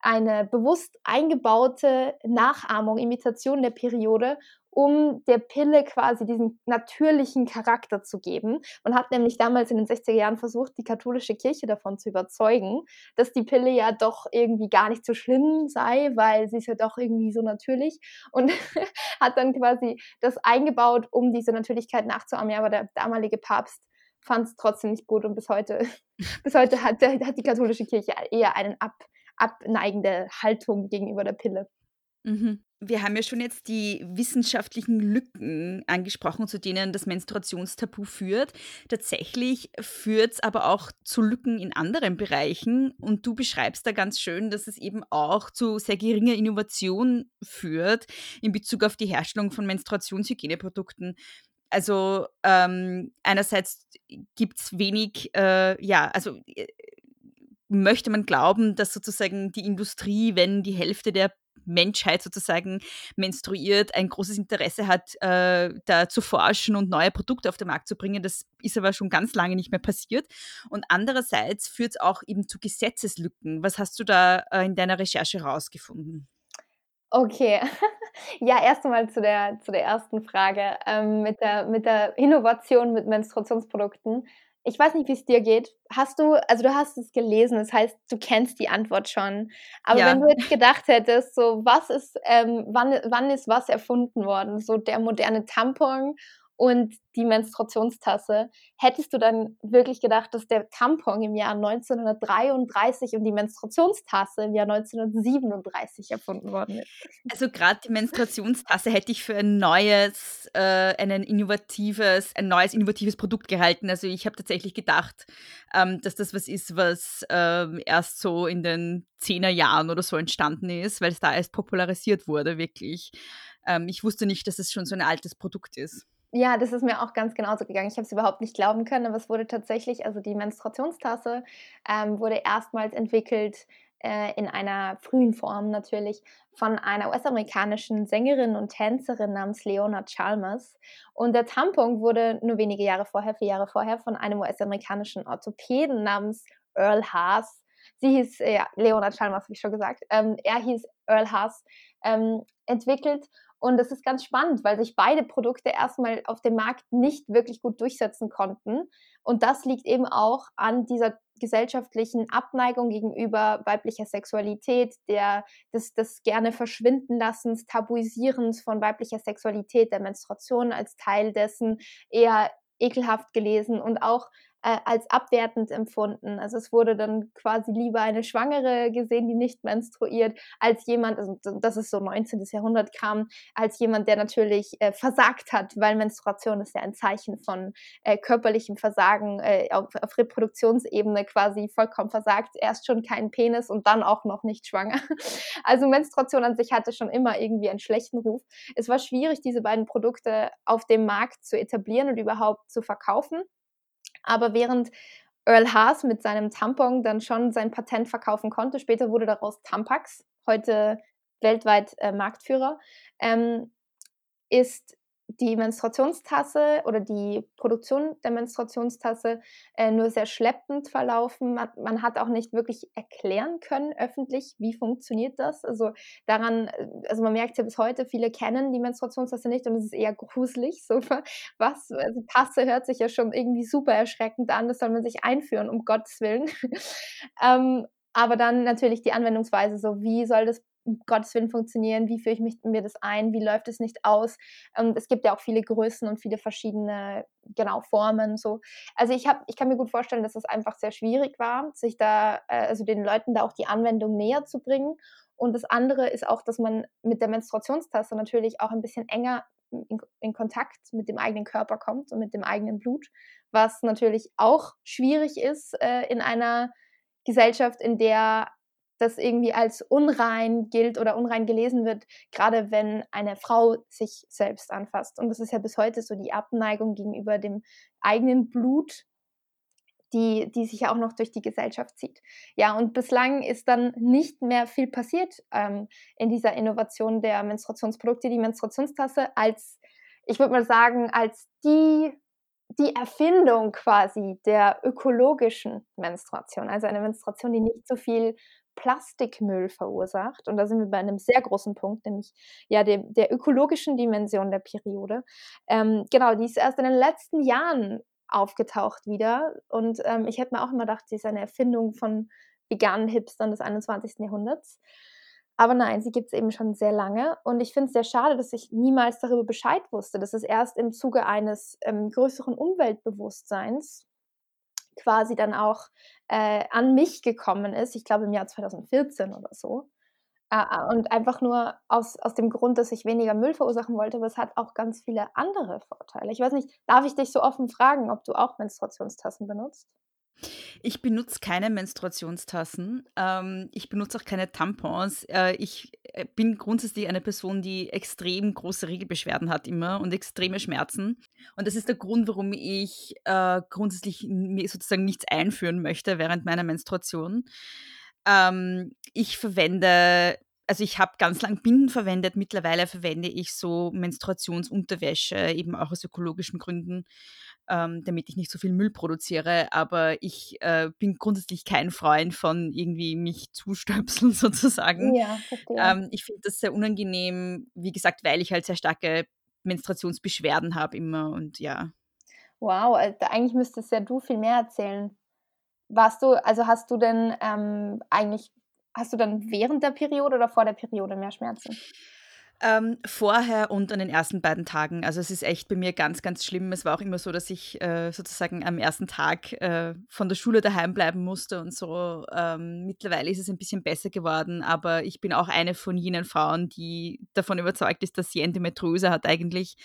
eine bewusst eingebaute Nachahmung, Imitation der Periode, um der Pille quasi diesen natürlichen Charakter zu geben. Man hat nämlich damals in den 60er Jahren versucht, die katholische Kirche davon zu überzeugen, dass die Pille ja doch irgendwie gar nicht so schlimm sei, weil sie ist ja doch irgendwie so natürlich und hat dann quasi das eingebaut, um diese Natürlichkeit nachzuahmen. Ja, aber der damalige Papst fand es trotzdem nicht gut und bis heute, bis heute hat, hat die katholische Kirche eher eine ab, abneigende Haltung gegenüber der Pille. Mhm. Wir haben ja schon jetzt die wissenschaftlichen Lücken angesprochen, zu denen das Menstruationstabu führt. Tatsächlich führt es aber auch zu Lücken in anderen Bereichen. Und du beschreibst da ganz schön, dass es eben auch zu sehr geringer Innovation führt in Bezug auf die Herstellung von Menstruationshygieneprodukten. Also ähm, einerseits gibt es wenig, äh, ja, also äh, möchte man glauben, dass sozusagen die Industrie, wenn die Hälfte der Menschheit sozusagen menstruiert, ein großes Interesse hat, äh, da zu forschen und neue Produkte auf den Markt zu bringen. Das ist aber schon ganz lange nicht mehr passiert. Und andererseits führt es auch eben zu Gesetzeslücken. Was hast du da äh, in deiner Recherche rausgefunden? Okay, ja, erst einmal zu der, zu der ersten Frage ähm, mit, der, mit der Innovation mit Menstruationsprodukten. Ich weiß nicht, wie es dir geht. Hast du, also du hast es gelesen, das heißt, du kennst die Antwort schon. Aber Ja. wenn du jetzt gedacht hättest, so was ist, ähm, wann, wann ist was erfunden worden? So der moderne Tampon und die Menstruationstasse. Hättest du dann wirklich gedacht, dass der Tampon im Jahr 1933 und die Menstruationstasse im Jahr 1937 erfunden worden ist? Also gerade die Menstruationstasse hätte ich für ein neues, äh, ein innovatives, ein neues innovatives Produkt gehalten. Also ich habe tatsächlich gedacht, ähm, dass das was ist, was ähm, erst so in den Zehnerjahren oder so entstanden ist, weil es da erst popularisiert wurde, wirklich. Ähm, ich wusste nicht, dass es schon so ein altes Produkt ist. Ja, das ist mir auch ganz genauso gegangen. Ich habe es überhaupt nicht glauben können, aber es wurde tatsächlich, also die Menstruationstasse ähm, wurde erstmals entwickelt äh, in einer frühen Form natürlich von einer US-amerikanischen Sängerin und Tänzerin namens Leona Chalmers. Und der Tampon wurde nur wenige Jahre vorher, vier Jahre vorher, von einem US-amerikanischen Orthopäden namens Earl Haas. Sie hieß, äh, ja, Leona Chalmers, habe ich schon gesagt. Ähm, er hieß Earl Haas, ähm, entwickelt. Und das ist ganz spannend, weil sich beide Produkte erstmal auf dem Markt nicht wirklich gut durchsetzen konnten. Und das liegt eben auch an dieser gesellschaftlichen Abneigung gegenüber weiblicher Sexualität, der, des, des gerne verschwinden lassens, Tabuisierens von weiblicher Sexualität, der Menstruation als Teil dessen eher ekelhaft gelesen und auch äh, als abwertend empfunden. Also es wurde dann quasi lieber eine Schwangere gesehen, die nicht menstruiert, als jemand, also das ist so 19. Jahrhundert kam, als jemand, der natürlich äh, versagt hat, weil Menstruation ist ja ein Zeichen von äh, körperlichem Versagen äh, auf, auf Reproduktionsebene quasi vollkommen versagt, erst schon keinen Penis und dann auch noch nicht schwanger. Also Menstruation an sich hatte schon immer irgendwie einen schlechten Ruf. Es war schwierig, diese beiden Produkte auf dem Markt zu etablieren und überhaupt zu verkaufen. Aber während Earl Haas mit seinem Tampon dann schon sein Patent verkaufen konnte, später wurde daraus Tampax, heute weltweit äh, Marktführer, ähm, ist die Menstruationstasse oder die Produktion der Menstruationstasse äh, nur sehr schleppend verlaufen. Man, man, hat auch nicht wirklich erklären können öffentlich, wie funktioniert das. Also daran, äh, also man merkt ja bis heute, viele kennen die Menstruationstasse nicht und es ist eher gruselig. So, was? Also Tasse hört sich ja schon irgendwie super erschreckend an, das soll man sich einführen, um Gottes Willen. ähm, aber dann natürlich die Anwendungsweise, so wie soll das um Gottes Willen funktionieren, wie führe ich mich, mir das ein, wie läuft es nicht aus. Ähm, es gibt ja auch viele Größen und viele verschiedene, genau, Formen. So. Also ich, hab, ich kann mir gut vorstellen, dass es einfach sehr schwierig war, sich da, äh, also den Leuten da auch die Anwendung näher zu bringen. Und das andere ist auch, dass man mit der Menstruationstasse natürlich auch ein bisschen enger in, in, Kontakt mit dem eigenen Körper kommt und mit dem eigenen Blut, was natürlich auch schwierig ist äh, in einer Gesellschaft, in der das irgendwie als unrein gilt oder unrein gelesen wird, gerade wenn eine Frau sich selbst anfasst. Und das ist ja bis heute so die Abneigung gegenüber dem eigenen Blut, die, die sich ja auch noch durch die Gesellschaft zieht. Ja, und bislang ist dann nicht mehr viel passiert ähm, in dieser Innovation der Menstruationsprodukte. Die Menstruationstasse als, ich würde mal sagen, als die die Erfindung quasi der ökologischen Menstruation, also eine Menstruation, die nicht so viel Plastikmüll verursacht. Und da sind wir bei einem sehr großen Punkt, nämlich ja dem, der ökologischen Dimension der Periode. Ähm, genau, die ist erst in den letzten Jahren aufgetaucht wieder. Und ähm, ich hätte mir auch immer gedacht, sie ist eine Erfindung von veganen Hipstern des 21. Jahrhunderts. Aber nein, sie gibt es eben schon sehr lange. Und ich finde es sehr schade, dass ich niemals darüber Bescheid wusste, dass es erst im Zuge eines ähm, größeren Umweltbewusstseins quasi dann auch äh, an mich gekommen ist. Ich glaube im Jahr 2014 oder so. Äh, und einfach nur aus, aus dem Grund, dass ich weniger Müll verursachen wollte, aber es hat auch ganz viele andere Vorteile. Ich weiß nicht, darf ich dich so offen fragen, ob du auch Menstruationstassen benutzt? Ich benutze keine Menstruationstassen. Ähm, ich benutze auch keine Tampons. Äh, ich äh, bin grundsätzlich eine Person, die extrem große Regelbeschwerden hat immer und extreme Schmerzen. Und das ist der Grund, warum ich äh, grundsätzlich mir sozusagen nichts einführen möchte während meiner Menstruation. Ähm, ich verwende also ich habe ganz lang Binden verwendet. Mittlerweile verwende ich so Menstruationsunterwäsche, eben auch aus ökologischen Gründen, ähm, damit ich nicht so viel Müll produziere. Aber ich äh, bin grundsätzlich kein Freund von irgendwie mich zustöpseln sozusagen. Ja. Ähm, ich finde das sehr unangenehm, wie gesagt, weil ich halt sehr starke Menstruationsbeschwerden habe immer und ja. Wow, also eigentlich müsstest ja du viel mehr erzählen. Warst du, also hast du denn ähm, eigentlich Hast du dann während der Periode oder vor der Periode mehr Schmerzen? Ähm, vorher und an den ersten beiden Tagen. Also es ist echt bei mir ganz, ganz schlimm. Es war auch immer so, dass ich äh, sozusagen am ersten Tag äh, von der Schule daheim bleiben musste und so. Ähm, mittlerweile ist es ein bisschen besser geworden, aber ich bin auch eine von jenen Frauen, die davon überzeugt ist, dass sie Endometriose hat eigentlich.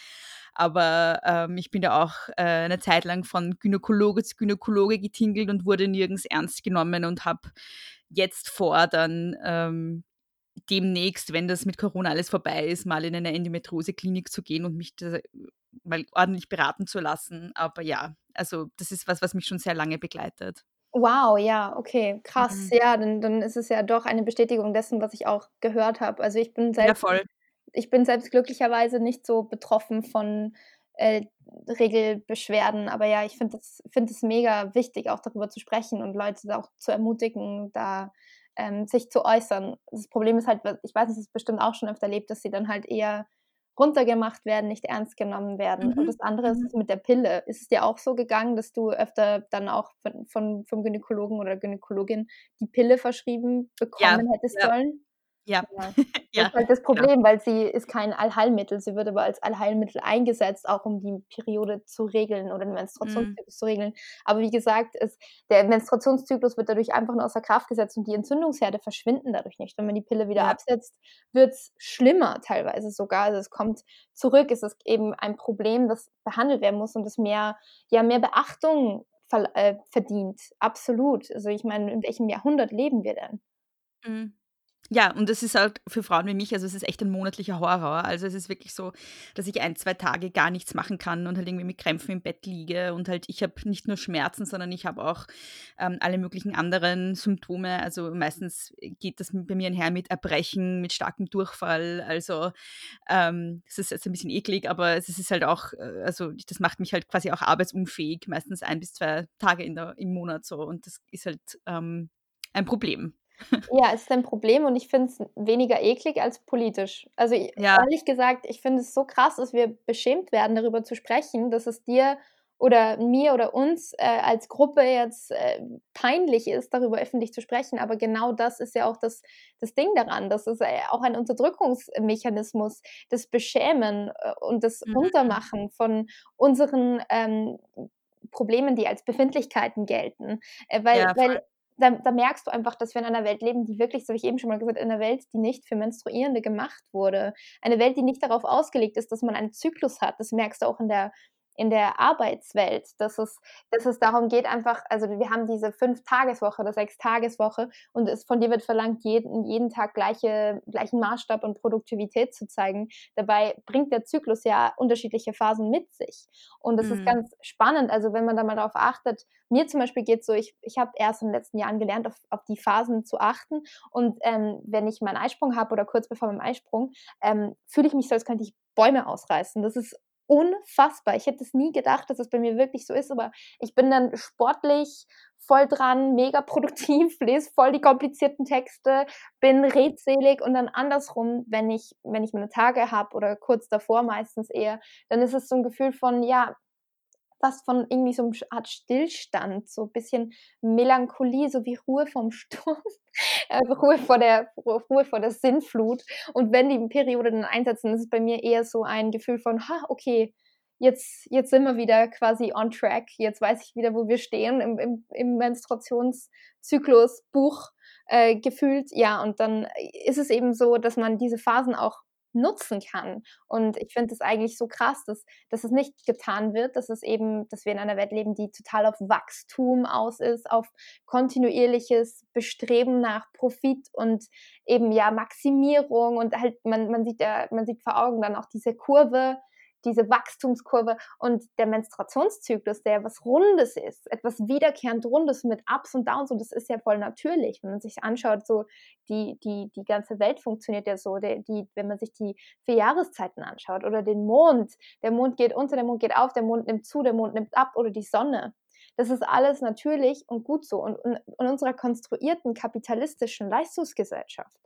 Aber ähm, ich bin da auch äh, eine Zeit lang von Gynäkologe zu Gynäkologe getingelt und wurde nirgends ernst genommen und habe jetzt vor, dann ähm, demnächst, wenn das mit Corona alles vorbei ist, mal in eine Endometriose-Klinik zu gehen und mich da mal ordentlich beraten zu lassen. Aber ja, also das ist was, was mich schon sehr lange begleitet. Wow, ja, okay, krass. Mhm. Ja, dann, dann ist es ja doch eine Bestätigung dessen, was ich auch gehört habe. Also ich bin selbst, ja, ich bin selbst glücklicherweise nicht so betroffen von äh, Regelbeschwerden. Aber ja, ich finde es find mega wichtig, auch darüber zu sprechen und Leute auch zu ermutigen, da ähm, sich zu äußern. Das Problem ist halt, ich weiß, es ist bestimmt auch schon öfter erlebt, dass sie dann halt eher runtergemacht werden, nicht ernst genommen werden. Mhm. Und das andere ist mhm. mit der Pille. Ist es dir auch so gegangen, dass du öfter dann auch von, von vom Gynäkologen oder Gynäkologin die Pille verschrieben bekommen ja, hättest ja. sollen? Ja. ja. Das ist halt das Problem, ja. weil sie ist kein Allheilmittel. Sie wird aber als Allheilmittel eingesetzt, auch um die Periode zu regeln oder den Menstruationszyklus mhm. zu regeln. Aber wie gesagt, es, der Menstruationszyklus wird dadurch einfach nur außer Kraft gesetzt und die Entzündungsherde verschwinden dadurch nicht. Wenn man die Pille wieder ja. absetzt, wird es schlimmer teilweise sogar. Also es kommt zurück. Es ist eben ein Problem, das behandelt werden muss und das mehr, ja, mehr Beachtung äh, verdient. Absolut. Also ich meine, in welchem Jahrhundert leben wir denn? Mhm. Ja, und das ist halt für Frauen wie mich, also es ist echt ein monatlicher Horror. Also es ist wirklich so, dass ich ein, zwei Tage gar nichts machen kann und halt irgendwie mit Krämpfen im Bett liege. Und halt, ich habe nicht nur Schmerzen, sondern ich habe auch ähm, alle möglichen anderen Symptome. Also meistens geht das bei mir einher mit Erbrechen, mit starkem Durchfall. Also ähm, es ist jetzt ein bisschen eklig, aber es ist halt auch, äh, also das macht mich halt quasi auch arbeitsunfähig, meistens ein bis zwei Tage der, im Monat so. Und das ist halt ähm, ein Problem. Ja, es ist ein Problem und ich finde es weniger eklig als politisch. Also ja. ehrlich gesagt, ich finde es so krass, dass wir beschämt werden, darüber zu sprechen, dass es dir oder mir oder uns äh, als Gruppe jetzt äh, peinlich ist, darüber öffentlich zu sprechen. Aber genau das ist ja auch das, das Ding daran. Das ist äh, auch ein Unterdrückungsmechanismus, das Beschämen äh, und das mhm. Runtermachen von unseren ähm, Problemen, die als Befindlichkeiten gelten. Äh, weil, ja, weil da, da, merkst du einfach, dass wir in einer Welt leben, die wirklich, so wie ich eben schon mal gesagt, in einer Welt, die nicht für Menstruierende gemacht wurde. Eine Welt, die nicht darauf ausgelegt ist, dass man einen Zyklus hat. Das merkst du auch in der in der Arbeitswelt, dass es, dass es darum geht, einfach, also wir haben diese Fünf-Tageswoche oder Sechs-Tageswoche und es von dir wird verlangt, jeden, jeden Tag gleiche, gleichen Maßstab und Produktivität zu zeigen. Dabei bringt der Zyklus ja unterschiedliche Phasen mit sich. Und das mhm. ist ganz spannend, also wenn man da mal darauf achtet, mir zum Beispiel geht es so, ich, ich habe erst in den letzten Jahren gelernt, auf, auf die Phasen zu achten. Und ähm, wenn ich meinen Eisprung habe oder kurz bevor meinem Eisprung, ähm, fühle ich mich so, als könnte ich Bäume ausreißen. Das ist unfassbar. Ich hätte es nie gedacht, dass es bei mir wirklich so ist, aber ich bin dann sportlich voll dran, mega produktiv, lese voll die komplizierten Texte, bin redselig und dann andersrum, wenn ich, wenn ich meine Tage habe oder kurz davor meistens eher, dann ist es so ein Gefühl von, ja, fast von irgendwie so einer Art Stillstand, so ein bisschen Melancholie, so wie Ruhe vom Sturm, äh, Ruhe, vor der, Ruhe vor der Sinnflut. Und wenn die Periode dann einsetzen, ist es bei mir eher so ein Gefühl von, ha, okay, jetzt, jetzt sind wir wieder quasi on track, jetzt weiß ich wieder, wo wir stehen im, im, im Menstruationszyklus, Buch äh, gefühlt, ja, und dann ist es eben so, dass man diese Phasen auch nutzen kann. Und ich finde es eigentlich so krass, dass, dass es nicht getan wird, dass es eben, dass wir in einer Welt leben, die total auf Wachstum aus ist, auf kontinuierliches Bestreben nach Profit und eben ja Maximierung und halt man, man sieht ja, man sieht vor Augen dann auch diese Kurve, diese Wachstumskurve und der Menstruationszyklus, der was Rundes ist, etwas wiederkehrend Rundes mit Ups und Downs und das ist ja voll natürlich, wenn man sich anschaut, so die, die, die ganze Welt funktioniert ja so, die, die, wenn man sich die vier Jahreszeiten anschaut oder den Mond, der Mond geht unter, der Mond geht auf, der Mond nimmt zu, der Mond nimmt ab oder die Sonne. Das ist alles natürlich und gut so. Und in unserer konstruierten kapitalistischen Leistungsgesellschaft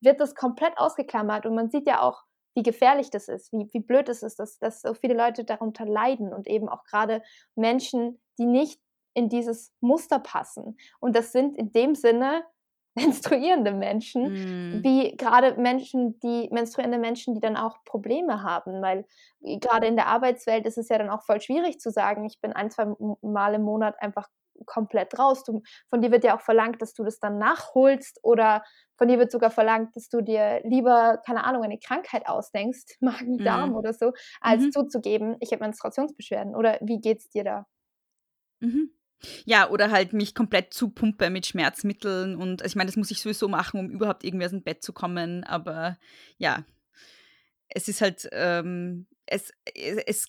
wird das komplett ausgeklammert und man sieht ja auch, wie gefährlich das ist, wie, wie blöd es ist, dass, dass so viele Leute darunter leiden und eben auch gerade Menschen, die nicht in dieses Muster passen. Und das sind in dem Sinne menstruierende Menschen, mm. wie gerade Menschen, die menstruierende Menschen, die dann auch Probleme haben, weil gerade in der Arbeitswelt ist es ja dann auch voll schwierig zu sagen, ich bin ein, zwei Mal im Monat einfach komplett raus. Du, von dir wird ja auch verlangt, dass du das dann nachholst oder von dir wird sogar verlangt, dass du dir lieber, keine Ahnung, eine Krankheit ausdenkst, Magen-Darm mm. oder so, als -hmm. zuzugeben, ich habe Menstruationsbeschwerden. Oder wie geht's dir da? Mhm. Ja, oder halt mich komplett zupumpe mit Schmerzmitteln und also ich meine, das muss ich sowieso machen, um überhaupt irgendwie aus dem Bett zu kommen, aber ja, es ist halt, ähm, es, es,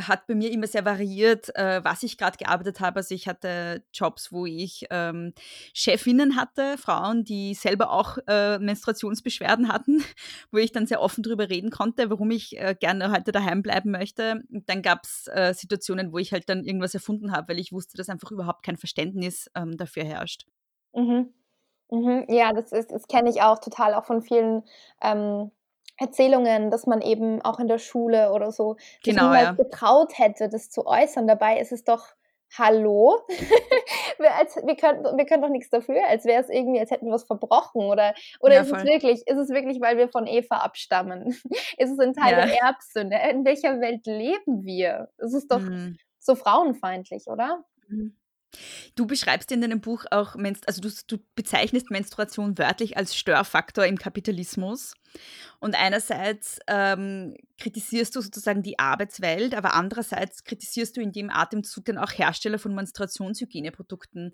hat bei mir immer sehr variiert, äh, was ich gerade gearbeitet habe. Also ich hatte Jobs, wo ich ähm, Chefinnen hatte, Frauen, die selber auch äh, Menstruationsbeschwerden hatten, wo ich dann sehr offen darüber reden konnte, warum ich äh, gerne heute daheim bleiben möchte. Und dann gab es äh, Situationen, wo ich halt dann irgendwas erfunden habe, weil ich wusste, dass einfach überhaupt kein Verständnis ähm, dafür herrscht. Mhm. Mhm. Ja, das, das kenne ich auch total, auch von vielen ähm, Erzählungen, dass man eben auch in der Schule oder so sich genau, niemals ja. getraut hätte, das zu äußern. Dabei ist es doch Hallo? wir, als, wir, können, wir können doch nichts dafür, als wäre es irgendwie, als hätten wir was verbrochen. Oder, oder Ja, ist es wirklich, ist es wirklich, weil wir von Eva abstammen? ist es ein Teil Ja. der Erbsünde? In welcher Welt leben wir? Es ist doch Mhm. so frauenfeindlich, oder? Mhm. Du beschreibst in deinem Buch auch, also du, du bezeichnest Menstruation wörtlich als Störfaktor im Kapitalismus. Und einerseits ähm, kritisierst du sozusagen die Arbeitswelt, aber andererseits kritisierst du in dem Atemzug dann auch Hersteller von Menstruationshygieneprodukten,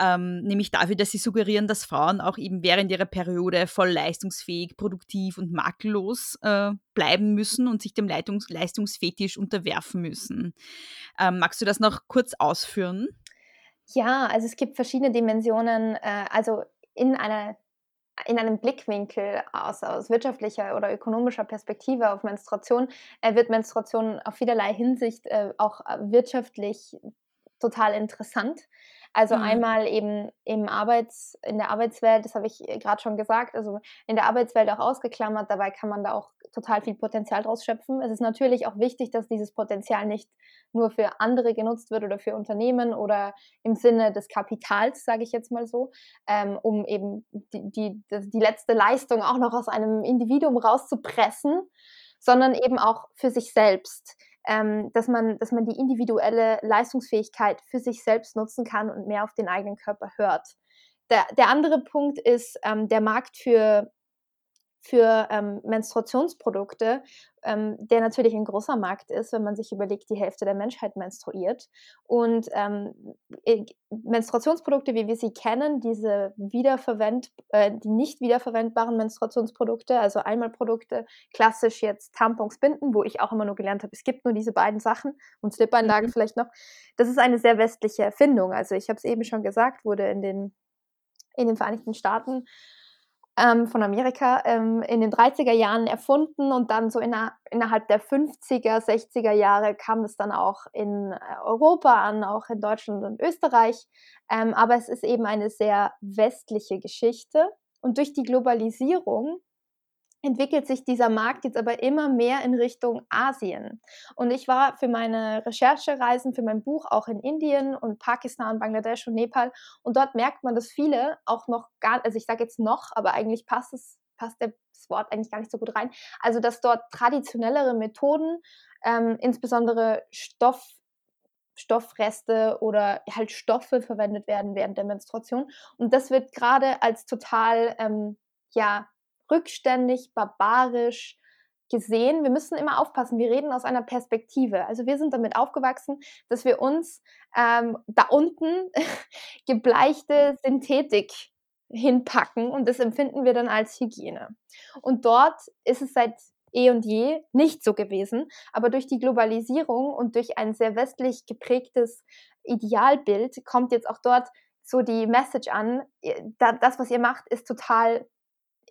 ähm, nämlich dafür, dass sie suggerieren, dass Frauen auch eben während ihrer Periode voll leistungsfähig, produktiv und makellos äh, bleiben müssen und sich dem Leitungs Leistungsfetisch unterwerfen müssen. Ähm, magst du das noch kurz ausführen? Ja, also es gibt verschiedene Dimensionen, äh, also in einer in einem Blickwinkel aus, aus wirtschaftlicher oder ökonomischer Perspektive auf Menstruation äh, wird Menstruation auf vielerlei Hinsicht äh, auch äh, wirtschaftlich total interessant. Also Mhm. einmal eben im Arbeits, in der Arbeitswelt, das habe ich gerade schon gesagt, also in der Arbeitswelt auch ausgeklammert, dabei kann man da auch total viel Potenzial draus schöpfen. Es ist natürlich auch wichtig, dass dieses Potenzial nicht nur für andere genutzt wird oder für Unternehmen oder im Sinne des Kapitals, sage ich jetzt mal so, ähm, um eben die, die, die letzte Leistung auch noch aus einem Individuum rauszupressen, sondern eben auch für sich selbst. Ähm, dass, man, dass man die individuelle Leistungsfähigkeit für sich selbst nutzen kann und mehr auf den eigenen Körper hört. Der, der andere Punkt ist ähm, der Markt für, für ähm, Menstruationsprodukte, ähm, der natürlich ein großer Markt ist, wenn man sich überlegt, die Hälfte der Menschheit menstruiert. Und ähm, äh, Menstruationsprodukte, wie wir sie kennen, diese wiederverwend, äh, die nicht wiederverwendbaren Menstruationsprodukte, also Einmalprodukte, klassisch jetzt Tampons, Binden, wo ich auch immer nur gelernt habe, es gibt nur diese beiden Sachen und Slip-Einlagen Mhm. vielleicht noch. Das ist eine sehr westliche Erfindung. Also ich habe es eben schon gesagt, wurde in den, in den Vereinigten Staaten ähm, von Amerika ähm, in den 30er Jahren erfunden und dann so inner, innerhalb der 50er, 60er Jahre kam es dann auch in äh, Europa an, auch in Deutschland und Österreich. Ähm, aber es ist eben eine sehr westliche Geschichte und durch die Globalisierung entwickelt sich dieser Markt jetzt aber immer mehr in Richtung Asien. Und ich war für meine Recherchereisen, für mein Buch auch in Indien und Pakistan, Bangladesch und Nepal. Und dort merkt man, dass viele auch noch gar, also ich sage jetzt noch, aber eigentlich passt es, passt das Wort eigentlich gar nicht so gut rein. Also dass dort traditionellere Methoden, ähm, insbesondere Stoff Stoffreste oder halt Stoffe verwendet werden während der Menstruation. Und das wird gerade als total, ähm, ja, rückständig, barbarisch gesehen. Wir müssen immer aufpassen. Wir reden aus einer Perspektive. Also wir sind damit aufgewachsen, dass wir uns ähm, da unten gebleichte Synthetik hinpacken und das empfinden wir dann als Hygiene. Und dort ist es seit eh und je nicht so gewesen. Aber durch die Globalisierung und durch ein sehr westlich geprägtes Idealbild kommt jetzt auch dort so die Message an, das, was ihr macht, ist total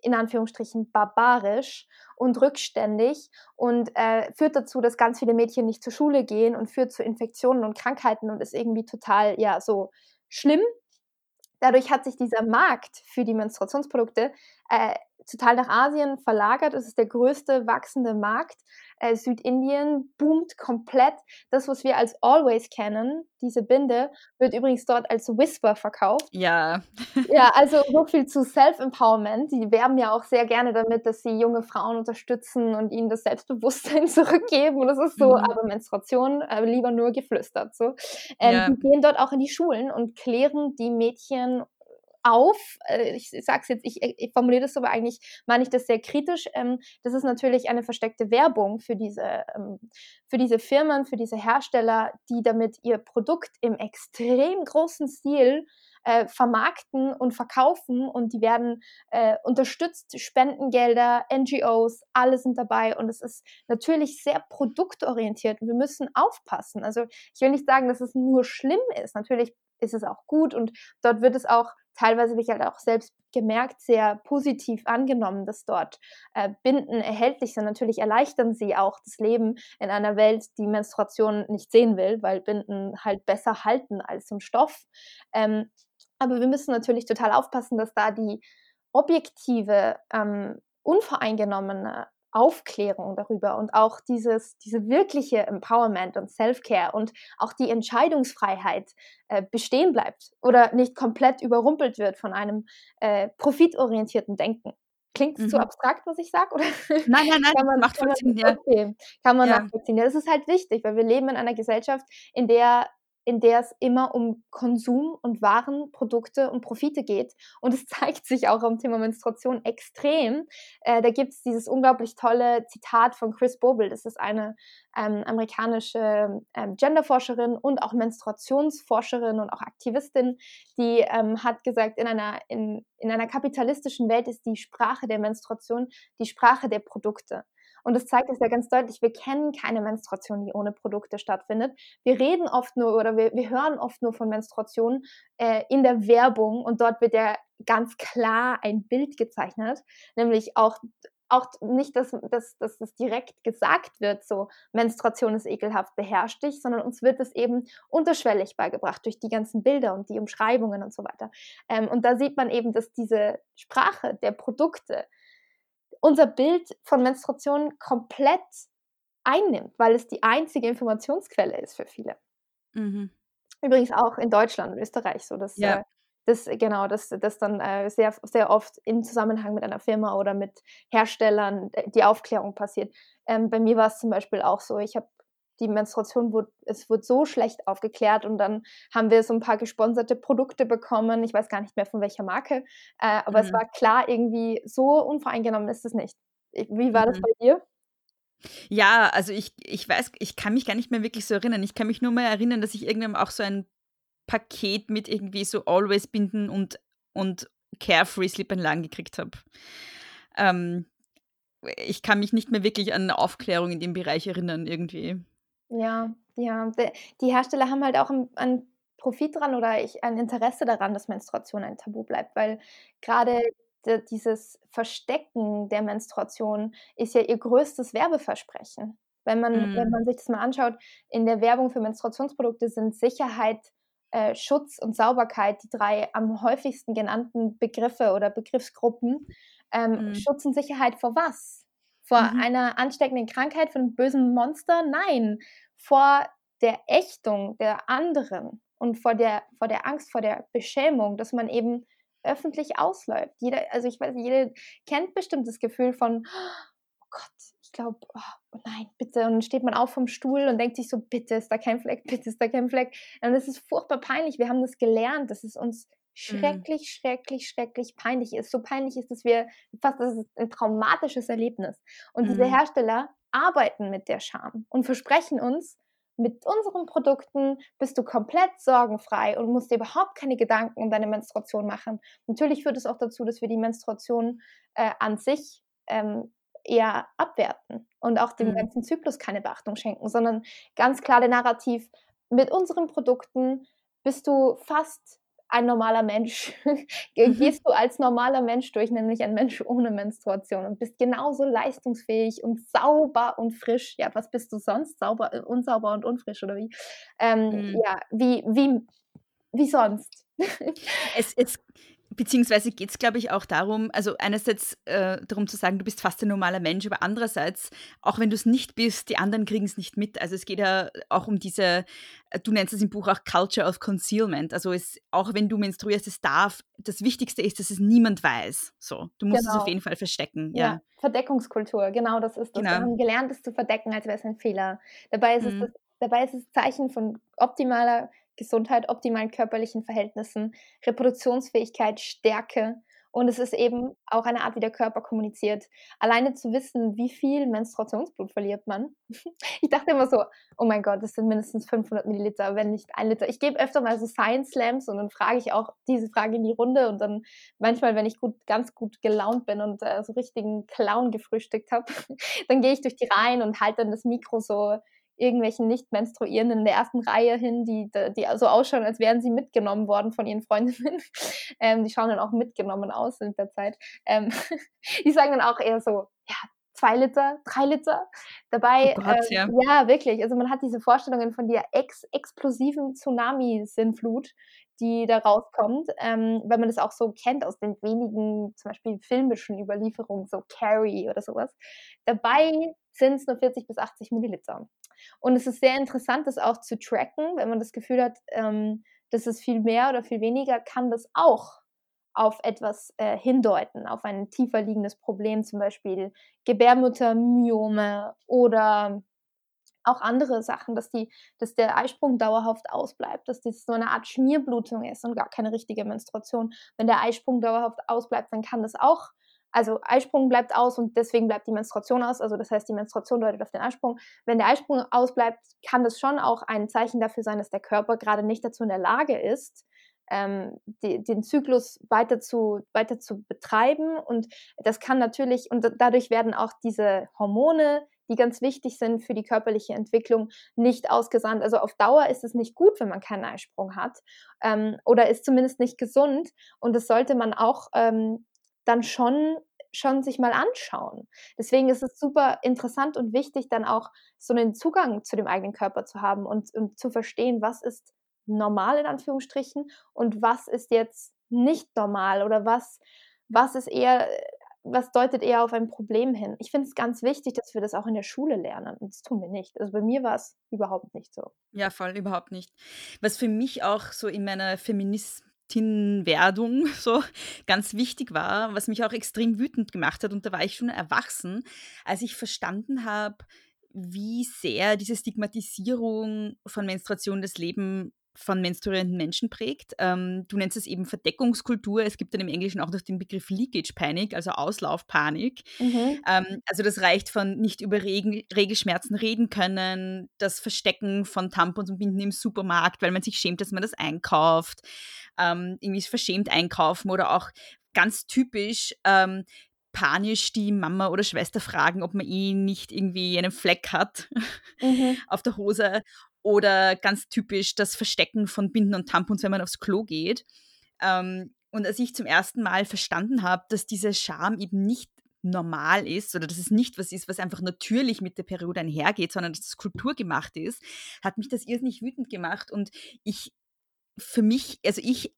in Anführungsstrichen barbarisch und rückständig und äh, führt dazu, dass ganz viele Mädchen nicht zur Schule gehen und führt zu Infektionen und Krankheiten und ist irgendwie total, ja, so schlimm. Dadurch hat sich dieser Markt für die Menstruationsprodukte äh, total nach Asien verlagert. Es ist der größte wachsende Markt äh, Südindien boomt komplett. Das, was wir als Always kennen, diese Binde, wird übrigens dort als Whisper verkauft. Ja. ja, also so viel zu Self-Empowerment. Die werben ja auch sehr gerne damit, dass sie junge Frauen unterstützen und ihnen das Selbstbewusstsein zurückgeben. Und das ist so, mhm. aber Menstruation äh, lieber nur geflüstert. So. Ähm, ja. Die gehen dort auch in die Schulen und klären die Mädchen auf. Äh, ich sage es jetzt, ich, ich formuliere das so, aber eigentlich meine ich das sehr kritisch. Ähm, das ist natürlich eine versteckte Werbung für diese, ähm, für diese Firmen, für diese Hersteller, die damit ihr Produkt im extrem großen Stil äh, vermarkten und verkaufen und die werden äh, unterstützt, Spendengelder, NGOs, alle sind dabei und es ist natürlich sehr produktorientiert und wir müssen aufpassen. Also ich will nicht sagen, dass es nur schlimm ist. Natürlich ist es auch gut und dort wird es auch teilweise habe ich halt auch selbst gemerkt, sehr positiv angenommen, dass dort äh, Binden erhältlich sind. Natürlich erleichtern sie auch das Leben in einer Welt, die Menstruation nicht sehen will, weil Binden halt besser halten als im Stoff. Ähm, aber wir müssen natürlich total aufpassen, dass da die objektive, ähm, unvoreingenommene Aufklärung darüber und auch dieses, diese wirkliche Empowerment und Self-Care und auch die Entscheidungsfreiheit äh, bestehen bleibt oder nicht komplett überrumpelt wird von einem äh, profitorientierten Denken. Klingt es mhm. zu abstrakt, was ich sage? Nein, nein, nein, kann man, macht kann man. Okay, kann man ja. nachvollziehen. Das ist halt wichtig, weil wir leben in einer Gesellschaft, in der in der es immer um Konsum und Waren, Produkte und Profite geht. Und es zeigt sich auch am Thema Menstruation extrem. Äh, da gibt es dieses unglaublich tolle Zitat von Chris Bobel. Das ist eine ähm, amerikanische ähm, Genderforscherin und auch Menstruationsforscherin und auch Aktivistin, die ähm, hat gesagt, in einer, in, in einer kapitalistischen Welt ist die Sprache der Menstruation die Sprache der Produkte. Und das zeigt es ja ganz deutlich, wir kennen keine Menstruation, die ohne Produkte stattfindet. Wir reden oft nur oder wir, wir hören oft nur von Menstruation äh, in der Werbung und dort wird ja ganz klar ein Bild gezeichnet, nämlich auch auch nicht, dass, dass, dass das direkt gesagt wird, so Menstruation ist ekelhaft, beherrscht dich, sondern uns wird es eben unterschwellig beigebracht durch die ganzen Bilder und die Umschreibungen und so weiter. Ähm, und da sieht man eben, dass diese Sprache der Produkte unser Bild von Menstruation komplett einnimmt, weil es die einzige Informationsquelle ist für viele. Mhm. Übrigens auch in Deutschland und Österreich so, dass ja. äh, das genau, dass das dann äh, sehr sehr oft im Zusammenhang mit einer Firma oder mit Herstellern äh, die Aufklärung passiert. Ähm, bei mir war es zum Beispiel auch so. Ich habe die Menstruation wurde, es wurde so schlecht aufgeklärt und dann haben wir so ein paar gesponserte Produkte bekommen. Ich weiß gar nicht mehr von welcher Marke, äh, aber mhm. es war klar, irgendwie so unvoreingenommen ist es nicht. Wie war mhm. das bei dir? Ja, also ich, ich weiß, ich kann mich gar nicht mehr wirklich so erinnern. Ich kann mich nur mal erinnern, dass ich irgendwann auch so ein Paket mit irgendwie so Always Binden und, und Carefree Slip-Anlagen gekriegt habe. Ähm, ich kann mich nicht mehr wirklich an Aufklärung in dem Bereich erinnern, irgendwie. Ja, ja. Die Hersteller haben halt auch einen Profit dran oder ich ein Interesse daran, dass Menstruation ein Tabu bleibt, weil gerade dieses Verstecken der Menstruation ist ja ihr größtes Werbeversprechen. Wenn man wenn mhm. man sich das mal anschaut, in der Werbung für Menstruationsprodukte sind Sicherheit, äh, Schutz und Sauberkeit die drei am häufigsten genannten Begriffe oder Begriffsgruppen. Ähm, Mhm. Schutz und Sicherheit vor was? Vor mhm. einer ansteckenden Krankheit, von einem bösen Monster? Nein. Vor der Ächtung der anderen und vor der, vor der Angst, vor der Beschämung, dass man eben öffentlich ausläuft. Jeder, also ich weiß, jeder kennt bestimmt das Gefühl von, oh Gott, ich glaube, oh, oh, nein, bitte. Und dann steht man auf vom Stuhl und denkt sich so, bitte ist da kein Fleck, bitte ist da kein Fleck. Und das ist furchtbar peinlich. Wir haben das gelernt, dass es uns. Schrecklich, mhm. schrecklich, schrecklich peinlich ist. So peinlich ist, dass wir fast das ist ein traumatisches Erlebnis. Und mhm. diese Hersteller arbeiten mit der Scham und versprechen uns, mit unseren Produkten bist du komplett sorgenfrei und musst dir überhaupt keine Gedanken um deine Menstruation machen. Natürlich führt es auch dazu, dass wir die Menstruation äh, an sich ähm, eher abwerten und auch dem Mhm. ganzen Zyklus keine Beachtung schenken, sondern ganz klar der Narrativ, mit unseren Produkten bist du fast ein normaler Mensch. Mhm. gehst du als normaler Mensch durch, nämlich ein Mensch ohne Menstruation und bist genauso leistungsfähig und sauber und frisch. Ja, was bist du sonst? Sauber äh, unsauber und unfrisch oder wie? Ähm, Mhm. ja, wie wie wie sonst? Es es beziehungsweise geht's, glaube ich, auch darum also einerseits, äh, darum zu sagen, du bist fast ein normaler Mensch, aber andererseits, auch wenn du's nicht bist, die anderen kriegen's nicht mit. Also, es geht ja auch um diese äh, du nennst es im Buch auch Culture of Concealment. Also, es auch wenn du menstruierst, es darf das Wichtigste ist, dass es niemand weiß. So, du musst es auf Genau. jeden Fall verstecken, Ja, ja. Verdeckungskultur, genau das ist es. Wir Genau. haben gelernt, es zu verdecken, als wäre es ein Fehler. Dabei ist es Mhm. das dabei ist es Zeichen von optimaler Gesundheit, optimalen körperlichen Verhältnissen, Reproduktionsfähigkeit, Stärke und es ist eben auch eine Art, wie der Körper kommuniziert. Alleine zu wissen, wie viel Menstruationsblut verliert man. Ich dachte immer so: „Oh mein Gott, das sind mindestens 500 Milliliter, wenn nicht 1 Liter.“ Ich gebe öfter mal so Science Slams und dann frage ich auch diese Frage in die Runde und dann manchmal, wenn ich gut ganz gut gelaunt bin und, äh, so richtigen Clown gefrühstückt habe, dann gehe ich durch die Reihen und halte dann das Mikro so irgendwelchen Nicht-Menstruierenden in der ersten Reihe hin, die die so ausschauen, als wären sie mitgenommen worden von ihren Freundinnen. Ähm, die schauen dann auch mitgenommen aus in der Zeit. Ähm, die sagen dann auch eher so: „Ja, 2 Liter, 3 Liter.“ Dabei, Oh Gott, ähm ja. ja, wirklich. Also, man hat diese Vorstellungen von der ex explosiven Tsunami-Sinnflut, die da rauskommt, ähm, weil man das auch so kennt aus den wenigen, zum Beispiel filmischen Überlieferungen, so Carrie oder so was. Dabei sind's nur 40 bis 80 Milliliter. Und es ist sehr interessant, das auch zu tracken, wenn man das Gefühl hat, ähm, das ist viel mehr oder viel weniger, kann das auch auf etwas, äh, hindeuten, auf ein tiefer liegendes Problem, zum Beispiel Gebärmuttermyome oder auch andere Sachen, dass die dass der Eisprung dauerhaft ausbleibt, dass das so eine Art Schmierblutung ist und gar keine richtige Menstruation. Wenn der Eisprung dauerhaft ausbleibt, dann kann das auch also, Eisprung bleibt aus und deswegen bleibt die Menstruation aus. Also, das heißt, die Menstruation deutet auf den Eisprung. Wenn der Eisprung ausbleibt, kann das schon auch ein Zeichen dafür sein, dass der Körper grade nicht dazu in der Lage ist, ähm, de den Zyklus weiter zu weiter zu betreiben. Und das kann natürlich und dadurch werden auch diese Hormone, die ganz wichtig sind für die körperliche Entwicklung, nicht ausgesandt. Also, auf Dauer ist es nicht gut, wenn man keinen Eisprung hat, ähm, oder ist zumindest nicht gesund. Und das sollte man auch, ähm, dann schon schon sich mal anschauen. Deswegen ist es super interessant und wichtig, dann auch so 'nen Zugang zu dem eigenen Körper zu haben und und zu verstehen, was ist normal in Anführungsstrichen und was ist jetzt nicht normal oder was was ist eher was deutet eher auf ein Problem hin. Ich finde es ganz wichtig, dass wir das auch in der Schule lernen und das tun wir nicht. Also, bei mir war's überhaupt nicht so. Ja, voll, überhaupt nicht. Was für mich auch so in meiner Feministin-Werdung so ganz wichtig war, was mich auch extrem wütend gemacht hat, und da war ich schon erwachsen, als ich verstanden habe, wie sehr diese Stigmatisierung von Menstruation das Leben von menstruierenden Menschen prägt. Ähm, du nennst es eben Verdeckungskultur. Es gibt dann im Englischen auch noch den Begriff Leakage Panic, also Auslaufpanik. Mhm. Ähm, also, das reicht von nicht über Regen Regelschmerzen reden können, das Verstecken von Tampons und Binden im Supermarkt, weil man sich schämt, dass man das einkauft, ähm, irgendwie verschämt einkaufen oder auch ganz typisch, ähm, panisch die Mama oder Schwester fragen, ob man eh nicht irgendwie einen Fleck hat Mhm. auf der Hose oder ganz typisch das Verstecken von Binden und Tampons, wenn man aufs Klo geht. Ähm, und als ich zum ersten Mal verstanden habe, dass diese Scham eben nicht normal ist oder dass es nicht was ist, was einfach natürlich mit der Periode einhergeht, sondern dass das kulturgemacht ist, hat mich das irrsinnig wütend gemacht. Und ich für mich also, ich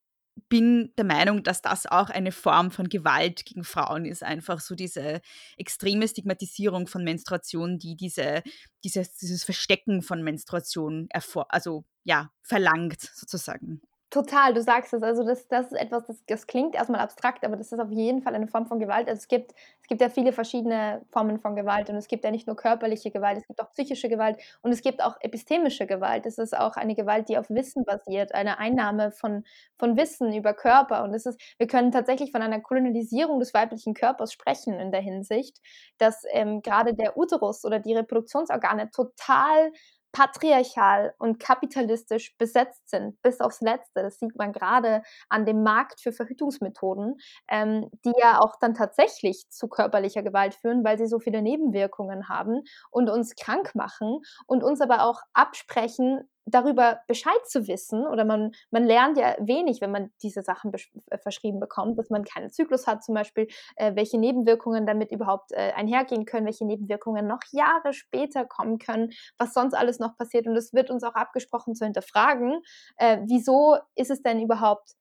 bin der Meinung, dass das auch eine Form von Gewalt gegen Frauen ist, einfach so diese extreme Stigmatisierung von Menstruation, die diese dieses dieses Verstecken von Menstruation also, ja, verlangt sozusagen. Total, du sagst es. Also, das das ist etwas, das das klingt erst mal abstrakt, aber das ist auf jeden Fall eine Form von Gewalt. Also, es gibt es gibt ja viele verschiedene Formen von Gewalt und es gibt ja nicht nur körperliche Gewalt, es gibt auch psychische Gewalt und es gibt auch epistemische Gewalt. Das ist auch eine Gewalt, die auf Wissen basiert, eine Einnahme von von Wissen über Körper und es ist wir können tatsächlich von einer Kolonialisierung des weiblichen Körpers sprechen in der Hinsicht, dass, ähm, grade der Uterus oder die Reproduktionsorgane total patriarchal und kapitalistisch besetzt sind, bis aufs Letzte. Das sieht man gerade an dem Markt für Verhütungsmethoden, ähm, die ja auch dann tatsächlich zu körperlicher Gewalt führen, weil sie so viele Nebenwirkungen haben und uns krank machen und uns aber auch absprechen, darüber Bescheid zu wissen oder man, man lernt ja wenig, wenn man diese Sachen äh, verschrieben bekommt, dass man keinen Zyklus hat zum Beispiel, äh, welche Nebenwirkungen damit überhaupt äh, einhergehen können, welche Nebenwirkungen noch Jahre später kommen können, was sonst alles noch passiert und es wird uns auch abgesprochen zu hinterfragen, äh, wieso ist es denn überhaupt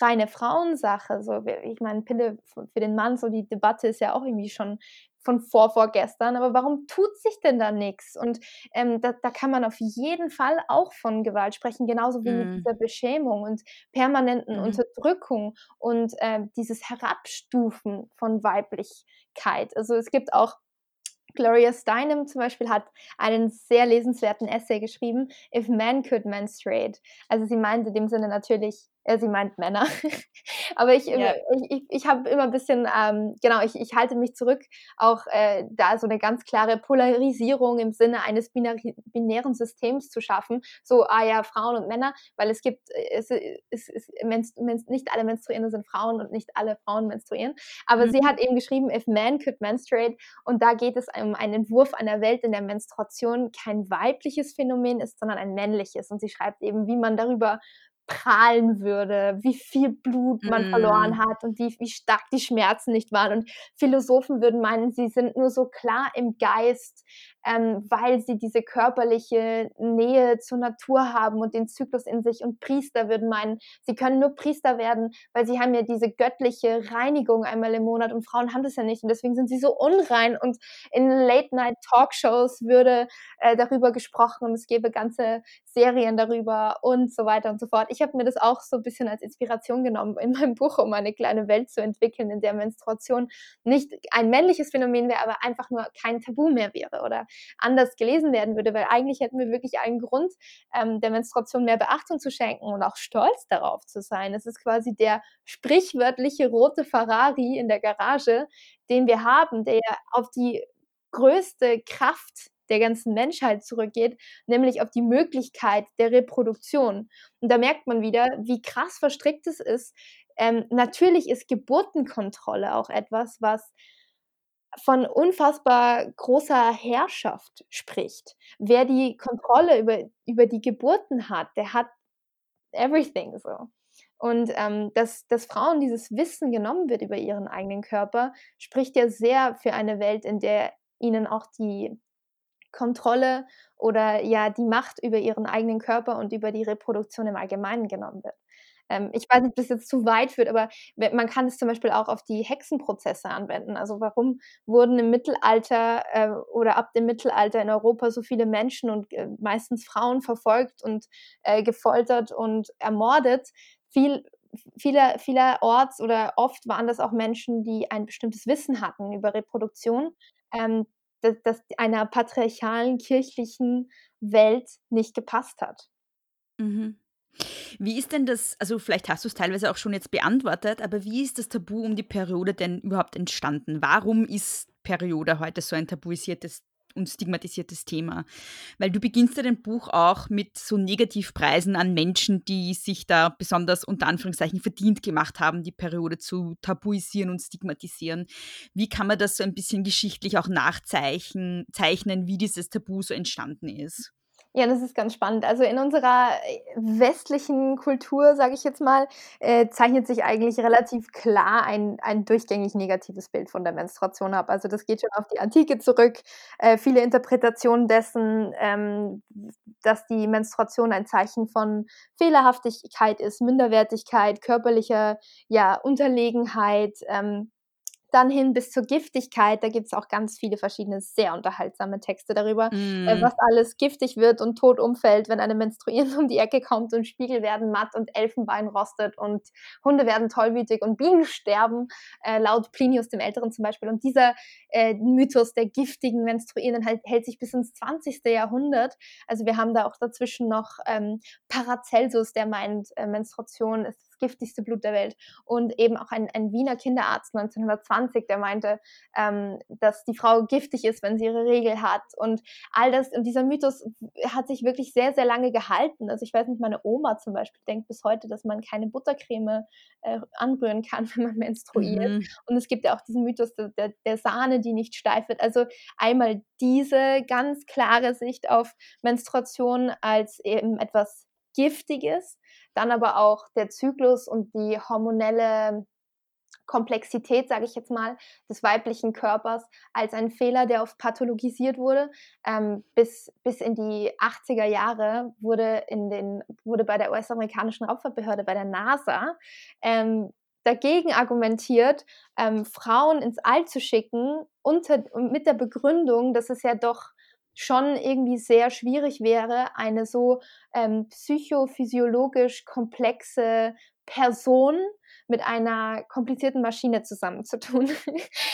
reine Frauensache. So, ich meine, Pille für den Mann, so die Debatte ist ja auch irgendwie schon von vor vorgestern, aber warum tut sich denn da nichts? Und ähm, da, da, kann man auf jeden Fall auch von Gewalt sprechen, genauso wie mm. mit mhm. dieser Beschämung und permanenten mm. Unterdrückung und äh, dieses Herabstufen von Weiblichkeit. Also es gibt auch Gloria Steinem zum Beispiel hat einen sehr lesenswerten Essay geschrieben, If Men Could Menstruate. Also sie meinte in dem Sinne natürlich ja, sie meint Männer. Aber ich, ja. ich, ich, ich habe immer ein bisschen, ähm, genau, ich, ich halte mich zurück, auch äh, da so eine ganz klare Polarisierung im Sinne eines binären Systems zu schaffen. So, ah ja, Frauen und Männer, weil es gibt, äh, es, es, es, es nicht alle Menstruierende sind Frauen und nicht alle Frauen menstruieren. Aber mhm. sie hat eben geschrieben, if men could menstruate, und da geht es um einen Entwurf einer Welt, in der Menstruation kein weibliches Phänomen ist, sondern ein männliches. Und sie schreibt eben, wie man darüber prahlen würde, wie viel Blut man mm. verloren hat und wie, wie stark die Schmerzen nicht waren. Und Philosophen würden meinen, sie sind nur so klar im Geist, ähm, weil sie diese körperliche Nähe zur Natur haben und den Zyklus in sich. Und Priester würden meinen, sie können nur Priester werden, weil sie haben ja diese göttliche Reinigung einmal im Monat und Frauen haben das ja nicht und deswegen sind sie so unrein. Und in Late-Night-Talkshows würde äh, darüber gesprochen und es gäbe ganze Serien darüber und so weiter und so fort. Ich habe mir das auch so ein bisschen als Inspiration genommen in meinem Buch, um eine kleine Welt zu entwickeln, in der Menstruation nicht ein männliches Phänomen wäre, aber einfach nur kein Tabu mehr wäre oder anders gelesen werden würde, weil eigentlich hätten wir wirklich einen Grund, ähm, der Menstruation mehr Beachtung zu schenken und auch stolz darauf zu sein. Es ist quasi der sprichwörtliche rote Ferrari in der Garage, den wir haben, der auf die größte Kraft der ganzen Menschheit zurückgeht, nämlich auf die Möglichkeit der Reproduktion. Und da merkt man wieder, wie krass verstrickt es ist. Ähm, natürlich ist Geburtenkontrolle auch etwas, was von unfassbar großer Herrschaft spricht. Wer die Kontrolle über, über die Geburten hat, der hat everything so. Und ähm, dass, dass Frauen dieses Wissen genommen wird über ihren eigenen Körper, spricht ja sehr für eine Welt, in der ihnen auch die Kontrolle oder ja die Macht über ihren eigenen Körper und über die Reproduktion im Allgemeinen genommen wird. Ähm, ich weiß nicht, ob das jetzt zu weit führt, aber man kann es zum Beispiel auch auf die Hexenprozesse anwenden. Also warum wurden im Mittelalter äh, oder ab dem Mittelalter in Europa so viele Menschen und äh, meistens Frauen verfolgt und äh, gefoltert und ermordet? Viel, viele, vielerorts oder oft waren das auch Menschen, die ein bestimmtes Wissen hatten über Reproduktion, ähm, das, das einer patriarchalen kirchlichen Welt nicht gepasst hat. Mhm. Wie ist denn das, also vielleicht hast du es teilweise auch schon jetzt beantwortet, aber wie ist das Tabu um die Periode denn überhaupt entstanden? Warum ist Periode heute so ein tabuisiertes und stigmatisiertes Thema? Weil du beginnst ja dein Buch auch mit so Negativpreisen an Menschen, die sich da besonders unter Anführungszeichen verdient gemacht haben, die Periode zu tabuisieren und stigmatisieren. Wie kann man das so ein bisschen geschichtlich auch nachzeichnen, zeichnen, wie dieses Tabu so entstanden ist? Ja, das ist ganz spannend. Also in unserer äh, westlichen Kultur, sage ich jetzt mal, äh, zeichnet sich eigentlich relativ klar ein, ein durchgängig negatives Bild von der Menstruation ab. Also das geht schon auf die Antike zurück. Äh, viele Interpretationen dessen, ähm, dass die Menstruation ein Zeichen von Fehlerhaftigkeit ist, Minderwertigkeit, körperlicher ja, Unterlegenheit. Ähm, dann hin bis zur Giftigkeit. Da gibt es auch ganz viele verschiedene sehr unterhaltsame Texte darüber, mm. äh, was alles giftig wird und tot umfällt, wenn eine Menstruierende um die Ecke kommt und Spiegel werden matt und Elfenbein rostet und Hunde werden tollwütig und Bienen sterben, äh, laut Plinius dem Älteren zum Beispiel. Und dieser äh, Mythos der giftigen Menstruierenden halt, hält sich bis ins 20. Jahrhundert. Also wir haben da auch dazwischen noch ähm, Paracelsus, der meint, äh, Menstruation ist das giftigste Blut der Welt. Und eben auch ein, ein Wiener Kinderarzt 1920, der meinte, ähm, dass die Frau giftig ist, wenn sie ihre Regel hat. Und all das, und dieser Mythos hat sich wirklich sehr, sehr lange gehalten. Also ich weiß nicht, meine Oma zum Beispiel denkt bis heute, dass man keine Buttercreme äh, anrühren kann, wenn man menstruiert. Mhm. Und es gibt ja auch diesen Mythos der, der, der Sahne, die nicht steif wird. Also einmal diese ganz klare Sicht auf Menstruation als eben etwas Giftiges, dann aber auch der Zyklus und die hormonelle Komplexität, sage ich jetzt mal, des weiblichen Körpers als ein Fehler, der oft pathologisiert wurde. Ähm, bis, bis in die 80er Jahre wurde, in den, wurde bei der US-amerikanischen Raumfahrtbehörde, bei der NASA, ähm, dagegen argumentiert, ähm, Frauen ins All zu schicken, unter, mit der Begründung, dass es ja doch schon irgendwie sehr schwierig wäre, eine so ähm, psychophysiologisch komplexe Person mit einer komplizierten Maschine zusammenzutun.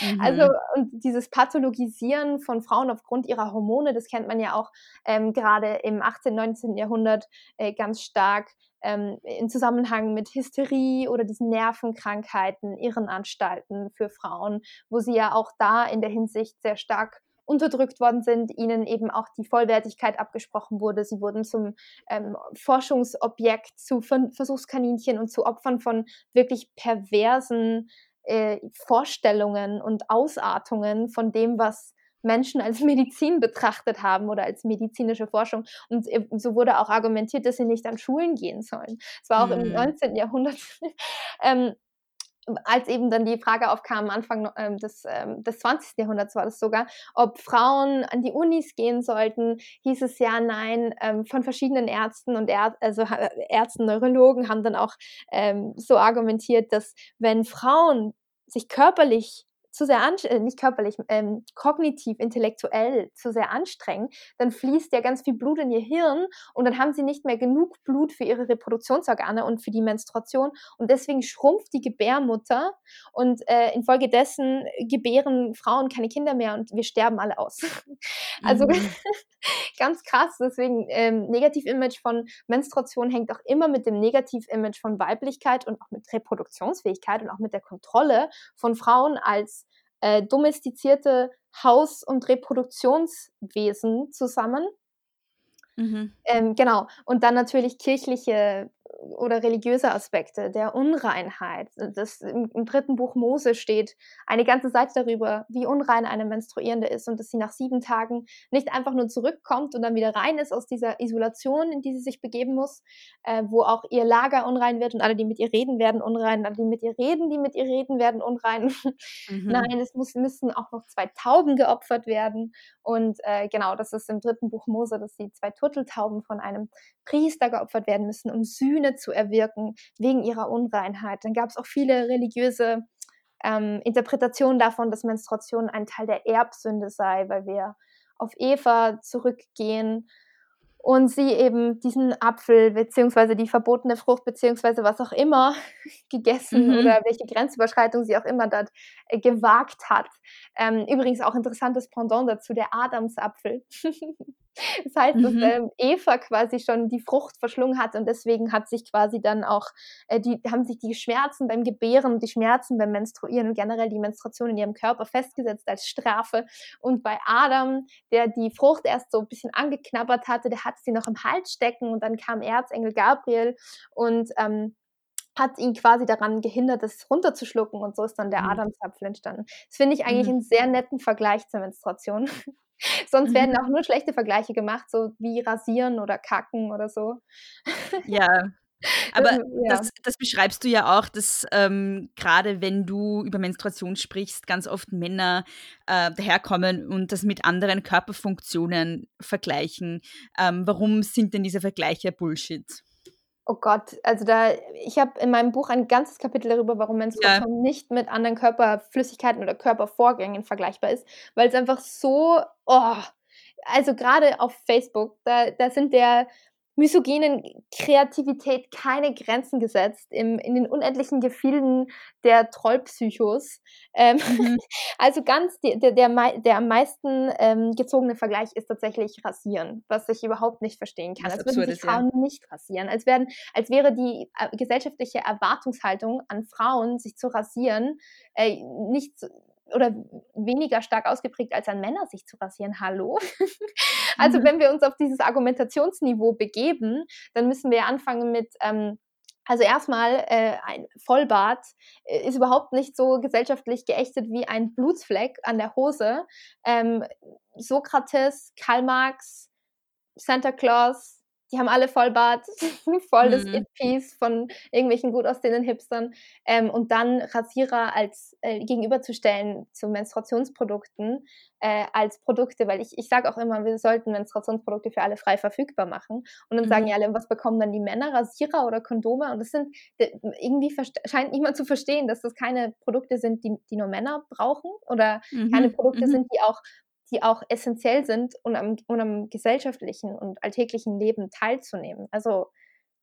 Also, mhm. Also und dieses Pathologisieren von Frauen aufgrund ihrer Hormone, das kennt man ja auch ähm, gerade im 18., 19. Jahrhundert äh, ganz stark ähm, in Zusammenhang mit Hysterie oder diesen Nervenkrankheiten, Irrenanstalten für Frauen, wo sie ja auch da in der Hinsicht sehr stark unterdrückt worden sind, ihnen eben auch die Vollwertigkeit abgesprochen wurde. Sie wurden zum ähm, Forschungsobjekt, zu Versuchskaninchen und zu Opfern von wirklich perversen äh, Vorstellungen und Ausartungen von dem, was Menschen als Medizin betrachtet haben oder als medizinische Forschung. Und so wurde auch argumentiert, dass sie nicht an Schulen gehen sollen. Es war auch mhm. im 19. Jahrhundert ähm, als eben dann die Frage aufkam, Anfang ähm, des, ähm, des 20. Jahrhunderts war das sogar, ob Frauen an die Unis gehen sollten, hieß es ja nein, ähm, von verschiedenen Ärzten und Är also Ärzten, Neurologen haben dann auch ähm, so argumentiert, dass wenn Frauen sich körperlich zu sehr, äh, nicht körperlich, ähm, kognitiv, intellektuell zu sehr anstrengen, dann fließt ja ganz viel Blut in ihr Hirn und dann haben sie nicht mehr genug Blut für ihre Reproduktionsorgane und für die Menstruation und deswegen schrumpft die Gebärmutter und äh, infolgedessen gebären Frauen keine Kinder mehr und wir sterben alle aus. also mhm. ganz krass, deswegen ähm, Negativ-Image von Menstruation hängt auch immer mit dem Negativ-Image von Weiblichkeit und auch mit Reproduktionsfähigkeit und auch mit der Kontrolle von Frauen als äh, domestizierte Haus- und Reproduktionswesen zusammen. Mhm. Ähm, genau. Und dann natürlich kirchliche oder religiöse Aspekte der Unreinheit. Das, im, im, dritten Buch Mose steht eine ganze Seite darüber, wie unrein eine Menstruierende ist und dass sie nach sieben Tagen nicht einfach nur zurückkommt und dann wieder rein ist aus dieser Isolation, in die sie sich begeben muss, äh, wo auch ihr Lager unrein wird und alle, die mit ihr reden, werden unrein, alle, die mit ihr reden, die mit ihr reden, werden unrein. Mhm. Nein, es muss, müssen auch noch zwei Tauben geopfert werden und äh, genau, das ist im dritten Buch Mose, dass die zwei Turteltauben von einem Priester geopfert werden müssen, um Sühne zu erwirken wegen ihrer Unreinheit. Dann gab es auch viele religiöse ähm, Interpretationen davon, dass Menstruation ein Teil der Erbsünde sei, weil wir auf Eva zurückgehen und sie eben diesen Apfel beziehungsweise die verbotene Frucht beziehungsweise was auch immer gegessen mhm. oder welche Grenzüberschreitung sie auch immer dort äh, gewagt hat. Ähm, übrigens auch interessantes Pendant dazu, der Adamsapfel. das heißt, mhm. dass ähm, Eva quasi schon die Frucht verschlungen hat und deswegen hat sich quasi dann auch, äh, die haben sich die Schmerzen beim Gebären, die Schmerzen beim Menstruieren und generell die Menstruation in ihrem Körper festgesetzt als Strafe. Und bei Adam, der die Frucht erst so ein bisschen angeknabbert hatte, der hat sie noch im Hals stecken und dann kam Erzengel Gabriel und ähm, hat ihn quasi daran gehindert, das runterzuschlucken und so ist dann der mhm. Adamsapfel entstanden. Das finde ich eigentlich mhm. einen sehr netten Vergleich zur Menstruation. Sonst werden mhm. auch nur schlechte Vergleiche gemacht, so wie rasieren oder kacken oder so. Ja, aber ja. das, das, beschreibst du ja auch, dass ähm, gerade wenn du über Menstruation sprichst, ganz oft Männer äh, daherkommen und das mit anderen Körperfunktionen vergleichen. Ähm, warum sind denn diese Vergleiche Bullshit? Oh Gott, also da, ich habe in meinem Buch ein ganzes Kapitel darüber, warum Menstruation ja. nicht mit anderen Körperflüssigkeiten oder Körpervorgängen vergleichbar ist, weil es einfach so, oh, also gerade auf Facebook, da, da sind der misogynen Kreativität keine Grenzen gesetzt, im, in den unendlichen Gefilden der Trollpsychos. Ähm, mhm. Also ganz, der, der, der, der am meisten ähm, gezogene Vergleich ist tatsächlich Rasieren, was ich überhaupt nicht verstehen kann. als würden sich Frauen ja. nicht rasieren, als, werden, als wäre die äh, gesellschaftliche Erwartungshaltung an Frauen, sich zu rasieren, äh, nicht oder weniger stark ausgeprägt als an Männer, sich zu rasieren. Hallo? also mhm. wenn wir uns auf dieses Argumentationsniveau begeben, dann müssen wir anfangen mit ähm, also erstmal, äh, ein Vollbart äh, ist überhaupt nicht so gesellschaftlich geächtet wie ein Blutsfleck an der Hose. Ähm, Sokrates, Karl Marx, Santa Claus, die haben alle Vollbart, voll das mhm. It-Piece von irgendwelchen gut aussehenden Hipstern. Ähm, und dann Rasierer als äh, gegenüberzustellen zu Menstruationsprodukten äh, als Produkte, weil ich, ich sage auch immer, wir sollten Menstruationsprodukte für alle frei verfügbar machen. Und dann mhm. sagen ja alle, was bekommen dann die Männer? Rasierer oder Kondome? Und das sind, irgendwie scheint niemand zu verstehen, dass das keine Produkte sind, die, die nur Männer brauchen oder mhm. keine Produkte mhm. sind, die auch die auch essentiell sind, um am, um am gesellschaftlichen und alltäglichen Leben teilzunehmen. Also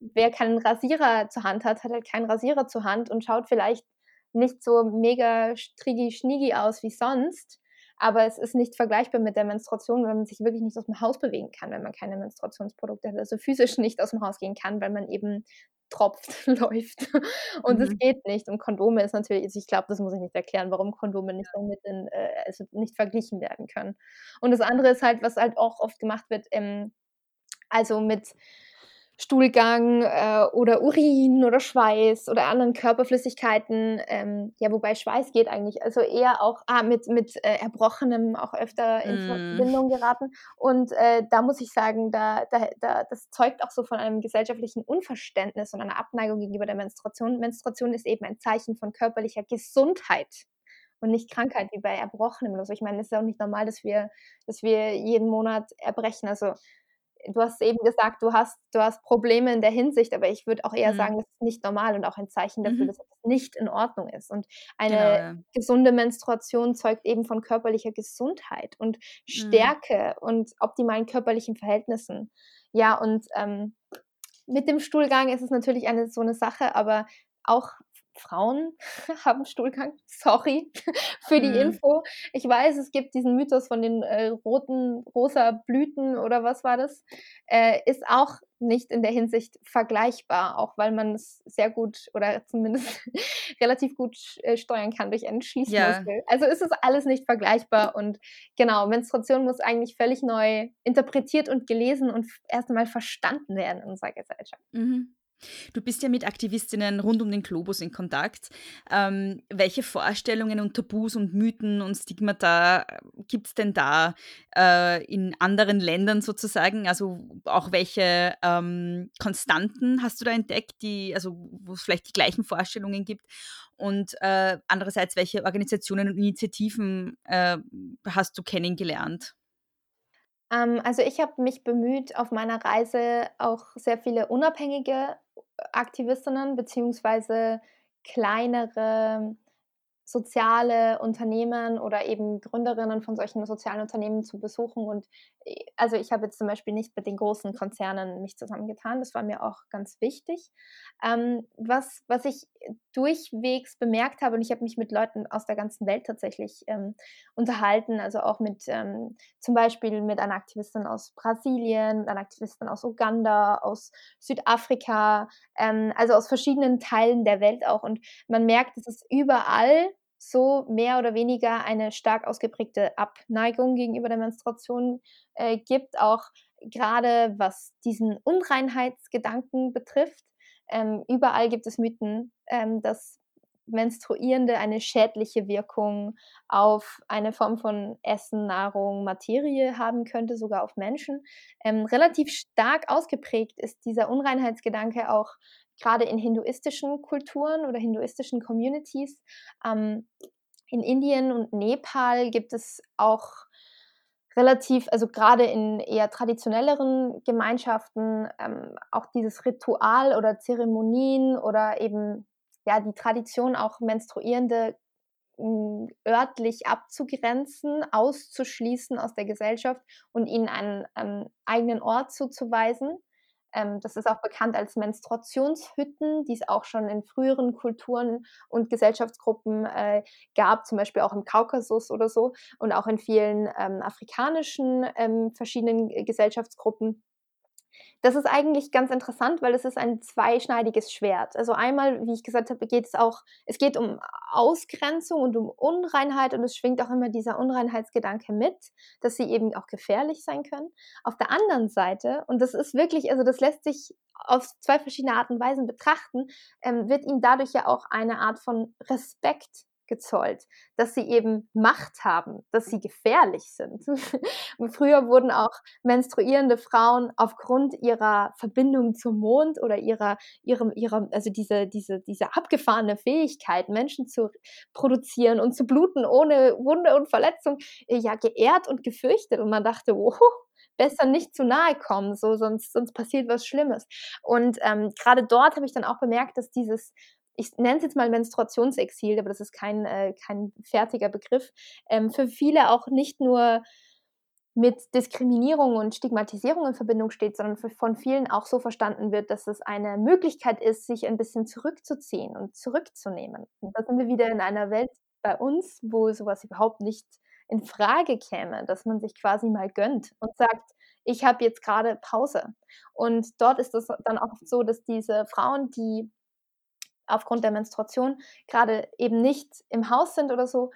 wer keinen Rasierer zur Hand hat, hat halt keinen Rasierer zur Hand und schaut vielleicht nicht so mega strigi-schnigi aus wie sonst, aber es ist nicht vergleichbar mit der Menstruation, weil man sich wirklich nicht aus dem Haus bewegen kann, wenn man keine Menstruationsprodukte hat, also physisch nicht aus dem Haus gehen kann, weil man eben tropft, läuft. Und es mhm. geht nicht. Und Kondome ist natürlich, also ich glaube, das muss ich nicht erklären, warum Kondome nicht damit in, äh, also nicht verglichen werden können. Und das andere ist halt, was halt auch oft gemacht wird, ähm, also mit Stuhlgang äh, oder Urin oder Schweiß oder anderen Körperflüssigkeiten. Ähm, ja, wobei Schweiß geht eigentlich. Also eher auch ah, mit, mit äh, Erbrochenem auch öfter in mm. Verbindung geraten. Und äh, da muss ich sagen, da, da, da, das zeugt auch so von einem gesellschaftlichen Unverständnis und einer Abneigung gegenüber der Menstruation. Menstruation ist eben ein Zeichen von körperlicher Gesundheit und nicht Krankheit wie bei Erbrochenem oder so. Ich meine, es ist auch nicht normal, dass wir, dass wir jeden Monat erbrechen. Also du hast eben gesagt, du hast, du hast Probleme in der Hinsicht, aber ich würde auch eher mhm. sagen, das ist nicht normal und auch ein Zeichen dafür, mhm. dass es nicht in Ordnung ist. Und eine genau, ja. gesunde Menstruation zeugt eben von körperlicher Gesundheit und mhm. Stärke mhm. und optimalen körperlichen Verhältnissen. Ja, und ähm, mit dem Stuhlgang ist es natürlich eine so eine Sache, aber auch Frauen haben Stuhlgang. Sorry für die mhm. Info. Ich weiß, es gibt diesen Mythos von den äh, roten, rosa Blüten oder was war das. Äh, ist auch nicht in der Hinsicht vergleichbar, auch weil man es sehr gut oder zumindest relativ gut äh, steuern kann durch einen Schließmuskel. Ja. Also ist es alles nicht vergleichbar und genau, Menstruation muss eigentlich völlig neu interpretiert und gelesen und erst einmal verstanden werden in unserer Gesellschaft. Mhm. Du bist ja mit Aktivistinnen rund um den Globus in Kontakt. Ähm, welche Vorstellungen und Tabus und Mythen und Stigmata äh, gibt es denn da äh, in anderen Ländern sozusagen? Also auch welche ähm, Konstanten hast du da entdeckt, die, also wo es vielleicht die gleichen Vorstellungen gibt? Und äh, andererseits, welche Organisationen und Initiativen äh, hast du kennengelernt? Ähm, also ich habe mich bemüht, auf meiner Reise auch sehr viele unabhängige Aktivistinnen beziehungsweise kleinere soziale Unternehmen oder eben Gründerinnen von solchen sozialen Unternehmen zu besuchen. Und äh, also ich habe jetzt zum Beispiel nicht mit den großen Konzernen mich zusammengetan. Das war mir auch ganz wichtig. Ähm, was, was ich durchwegs bemerkt habe, und ich habe mich mit Leuten aus der ganzen Welt tatsächlich ähm, unterhalten, also auch mit ähm, zum Beispiel mit einer Aktivistin aus Brasilien, mit einer Aktivistin aus Uganda, aus Südafrika, ähm, also aus verschiedenen Teilen der Welt auch. Und man merkt, dass es überall so mehr oder weniger eine stark ausgeprägte Abneigung gegenüber der Menstruation äh, gibt, auch gerade was diesen Unreinheitsgedanken betrifft. Ähm, überall gibt es Mythen, ähm, dass Menstruierende eine schädliche Wirkung auf eine Form von Essen, Nahrung, Materie haben könnte, sogar auf Menschen. Ähm, relativ stark ausgeprägt ist dieser Unreinheitsgedanke auch gerade in hinduistischen Kulturen oder hinduistischen Communities. Ähm, in Indien und Nepal gibt es auch relativ, also gerade in eher traditionelleren Gemeinschaften, ähm, auch dieses Ritual oder Zeremonien oder eben ja die Tradition, auch Menstruierende hm, örtlich abzugrenzen, auszuschließen aus der Gesellschaft und ihnen einen ähm, eigenen Ort zuzuweisen. Ähm, das ist auch bekannt als Menstruationshütten, die es auch schon in früheren Kulturen und Gesellschaftsgruppen äh, gab, zum Beispiel auch im Kaukasus oder so und auch in vielen ähm, afrikanischen ähm, verschiedenen Gesellschaftsgruppen. Das ist eigentlich ganz interessant, weil es ist ein zweischneidiges Schwert. Also einmal, wie ich gesagt habe, geht es auch, es geht um Ausgrenzung und um Unreinheit und es schwingt auch immer dieser Unreinheitsgedanke mit, dass sie eben auch gefährlich sein können. Auf der anderen Seite, und das ist wirklich, also das lässt sich auf zwei verschiedene Arten und Weisen betrachten, ähm, wird ihm dadurch ja auch eine Art von Respekt gezollt, dass sie eben Macht haben, dass sie gefährlich sind. Und früher wurden auch menstruierende Frauen aufgrund ihrer Verbindung zum Mond oder ihrer, ihrem, ihrer, also diese, diese, diese abgefahrene Fähigkeit, Menschen zu produzieren und zu bluten ohne Wunde und Verletzung, äh, ja, geehrt und gefürchtet. Und man dachte, wow, besser nicht zu nahe kommen, so sonst, sonst passiert was Schlimmes. Und ähm, gerade dort habe ich dann auch bemerkt, dass dieses ich nenne es jetzt mal Menstruationsexil, aber das ist kein, äh, kein fertiger Begriff, ähm, für viele auch nicht nur mit Diskriminierung und Stigmatisierung in Verbindung steht, sondern von vielen auch so verstanden wird, dass es eine Möglichkeit ist, sich ein bisschen zurückzuziehen und zurückzunehmen. Und da sind wir wieder in einer Welt bei uns, wo sowas überhaupt nicht in Frage käme, dass man sich quasi mal gönnt und sagt, ich habe jetzt gerade Pause. Und dort ist es dann auch so, dass diese Frauen, die aufgrund der Menstruation gerade eben nicht im Haus sind oder so,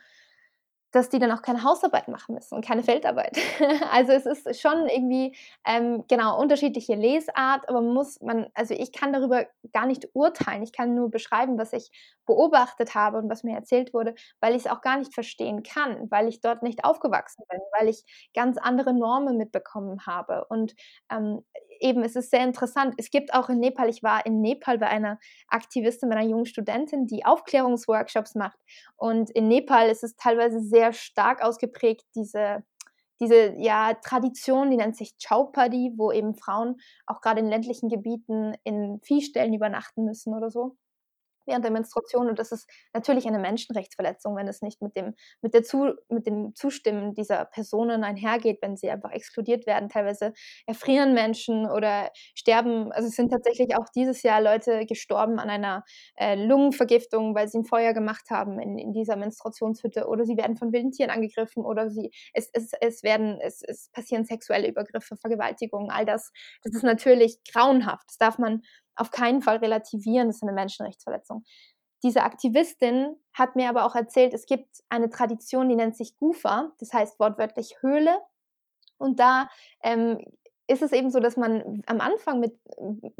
dass die dann auch keine Hausarbeit machen müssen und keine Feldarbeit. also es ist schon irgendwie ähm, genau unterschiedliche Lesart, aber muss man, also ich kann darüber gar nicht urteilen. Ich kann nur beschreiben, was ich beobachtet habe und was mir erzählt wurde, weil ich es auch gar nicht verstehen kann, weil ich dort nicht aufgewachsen bin, weil ich ganz andere Normen mitbekommen habe. Und ähm, eben, es ist sehr interessant. Es gibt auch in Nepal, ich war in Nepal bei einer Aktivistin, bei einer jungen Studentin, die Aufklärungsworkshops macht. Und in Nepal ist es teilweise sehr stark ausgeprägt, diese diese ja, Tradition, die nennt sich Chaupadi, wo eben Frauen auch gerade in ländlichen Gebieten in Viehstellen übernachten müssen oder so während der Menstruation und das ist natürlich eine Menschenrechtsverletzung, wenn es nicht mit dem, mit der Zu, mit dem Zustimmen dieser Personen einhergeht, wenn sie einfach exkludiert werden. Teilweise erfrieren Menschen oder sterben. Also es sind tatsächlich auch dieses Jahr Leute gestorben an einer äh, Lungenvergiftung, weil sie ein Feuer gemacht haben in, in dieser Menstruationshütte oder sie werden von wilden Tieren angegriffen oder sie, es, es, es werden, es, es passieren sexuelle Übergriffe, Vergewaltigungen, all das. Das ist natürlich grauenhaft. Das darf man auf keinen Fall relativieren, das ist eine Menschenrechtsverletzung. Diese Aktivistin hat mir aber auch erzählt, es gibt eine Tradition, die nennt sich Gufa, das heißt wortwörtlich Höhle. Und da ähm, ist es eben so, dass man am Anfang mit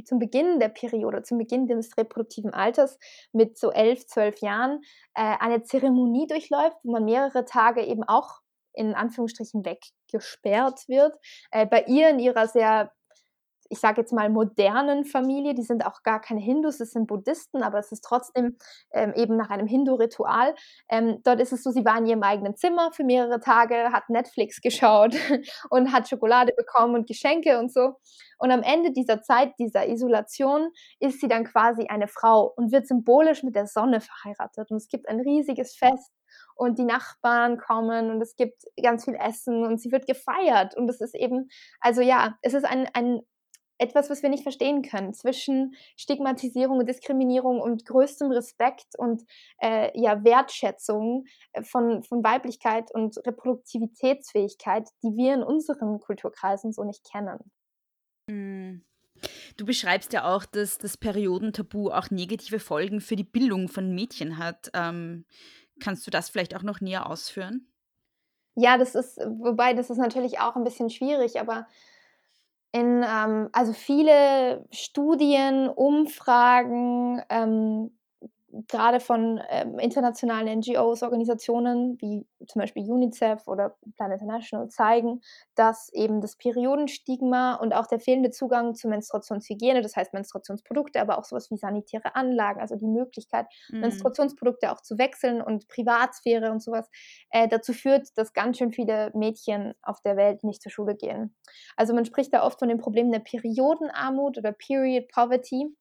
zum Beginn der Periode, zum Beginn des reproduktiven Alters mit so elf, zwölf Jahren äh, eine Zeremonie durchläuft, wo man mehrere Tage eben auch in Anführungsstrichen weggesperrt wird. Äh, bei ihr in ihrer sehr ich sage jetzt mal, modernen Familie. Die sind auch gar keine Hindus, es sind Buddhisten, aber es ist trotzdem ähm, eben nach einem Hindu-Ritual. Ähm, dort ist es so, sie war in ihrem eigenen Zimmer für mehrere Tage, hat Netflix geschaut und hat Schokolade bekommen und Geschenke und so. Und am Ende dieser Zeit, dieser Isolation, ist sie dann quasi eine Frau und wird symbolisch mit der Sonne verheiratet. Und es gibt ein riesiges Fest und die Nachbarn kommen und es gibt ganz viel Essen und sie wird gefeiert. Und es ist eben, also ja, es ist ein, ein etwas, was wir nicht verstehen können, zwischen Stigmatisierung und Diskriminierung und größtem Respekt und äh, ja, Wertschätzung äh, von, von Weiblichkeit und Reproduktivitätsfähigkeit, die wir in unseren Kulturkreisen so nicht kennen. Hm. Du beschreibst ja auch, dass das Periodentabu auch negative Folgen für die Bildung von Mädchen hat. Ähm, kannst du das vielleicht auch noch näher ausführen? Ja, das ist, wobei das ist natürlich auch ein bisschen schwierig, aber in, ähm, also viele Studien, Umfragen, ähm, gerade von ähm, internationalen NGOs, Organisationen wie zum Beispiel UNICEF oder Plan International zeigen, dass eben das Periodenstigma und auch der fehlende Zugang zu Menstruationshygiene, das heißt Menstruationsprodukte, aber auch sowas wie sanitäre Anlagen, also die Möglichkeit, mhm. Menstruationsprodukte auch zu wechseln und Privatsphäre und sowas, äh, dazu führt, dass ganz schön viele Mädchen auf der Welt nicht zur Schule gehen. Also man spricht da oft von den Problemen der Periodenarmut oder Period Poverty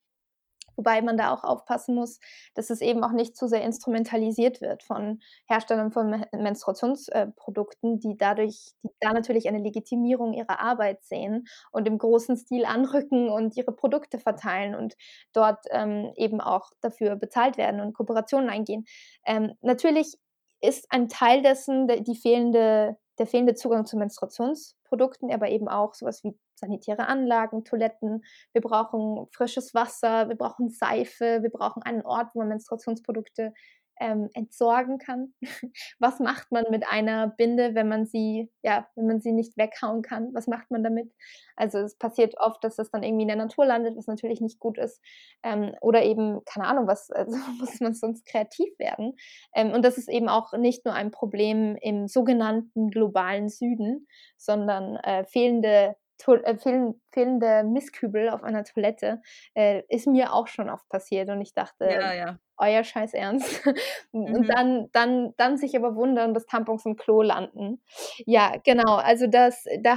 Wobei man da auch aufpassen muss, dass es eben auch nicht zu sehr instrumentalisiert wird von Herstellern von Menstruationsprodukten, die dadurch, die da natürlich eine Legitimierung ihrer Arbeit sehen und im großen Stil anrücken und ihre Produkte verteilen und dort ähm, eben auch dafür bezahlt werden und Kooperationen eingehen. Ähm, natürlich ist ein Teil dessen die fehlende, der fehlende Zugang zu Menstruationsprodukten, aber eben auch sowas wie sanitäre Anlagen, Toiletten, wir brauchen frisches Wasser, wir brauchen Seife, wir brauchen einen Ort, wo man Menstruationsprodukte ähm, entsorgen kann. Was macht man mit einer Binde, wenn man sie, ja, wenn man sie nicht weghauen kann? Was macht man damit? Also es passiert oft, dass das dann irgendwie in der Natur landet, was natürlich nicht gut ist. Ähm, oder eben, keine Ahnung, was, also muss man sonst kreativ werden. Ähm, und das ist eben auch nicht nur ein Problem im sogenannten globalen Süden, sondern äh, fehlende äh, fehlen, fehlende Mistkübel auf einer Toilette äh, ist mir auch schon oft passiert und ich dachte, ja, ja. Euer Scheiß Ernst. Mhm. Und dann, dann, dann sich aber wundern, dass Tampons im Klo landen. Ja, genau. Also das, da,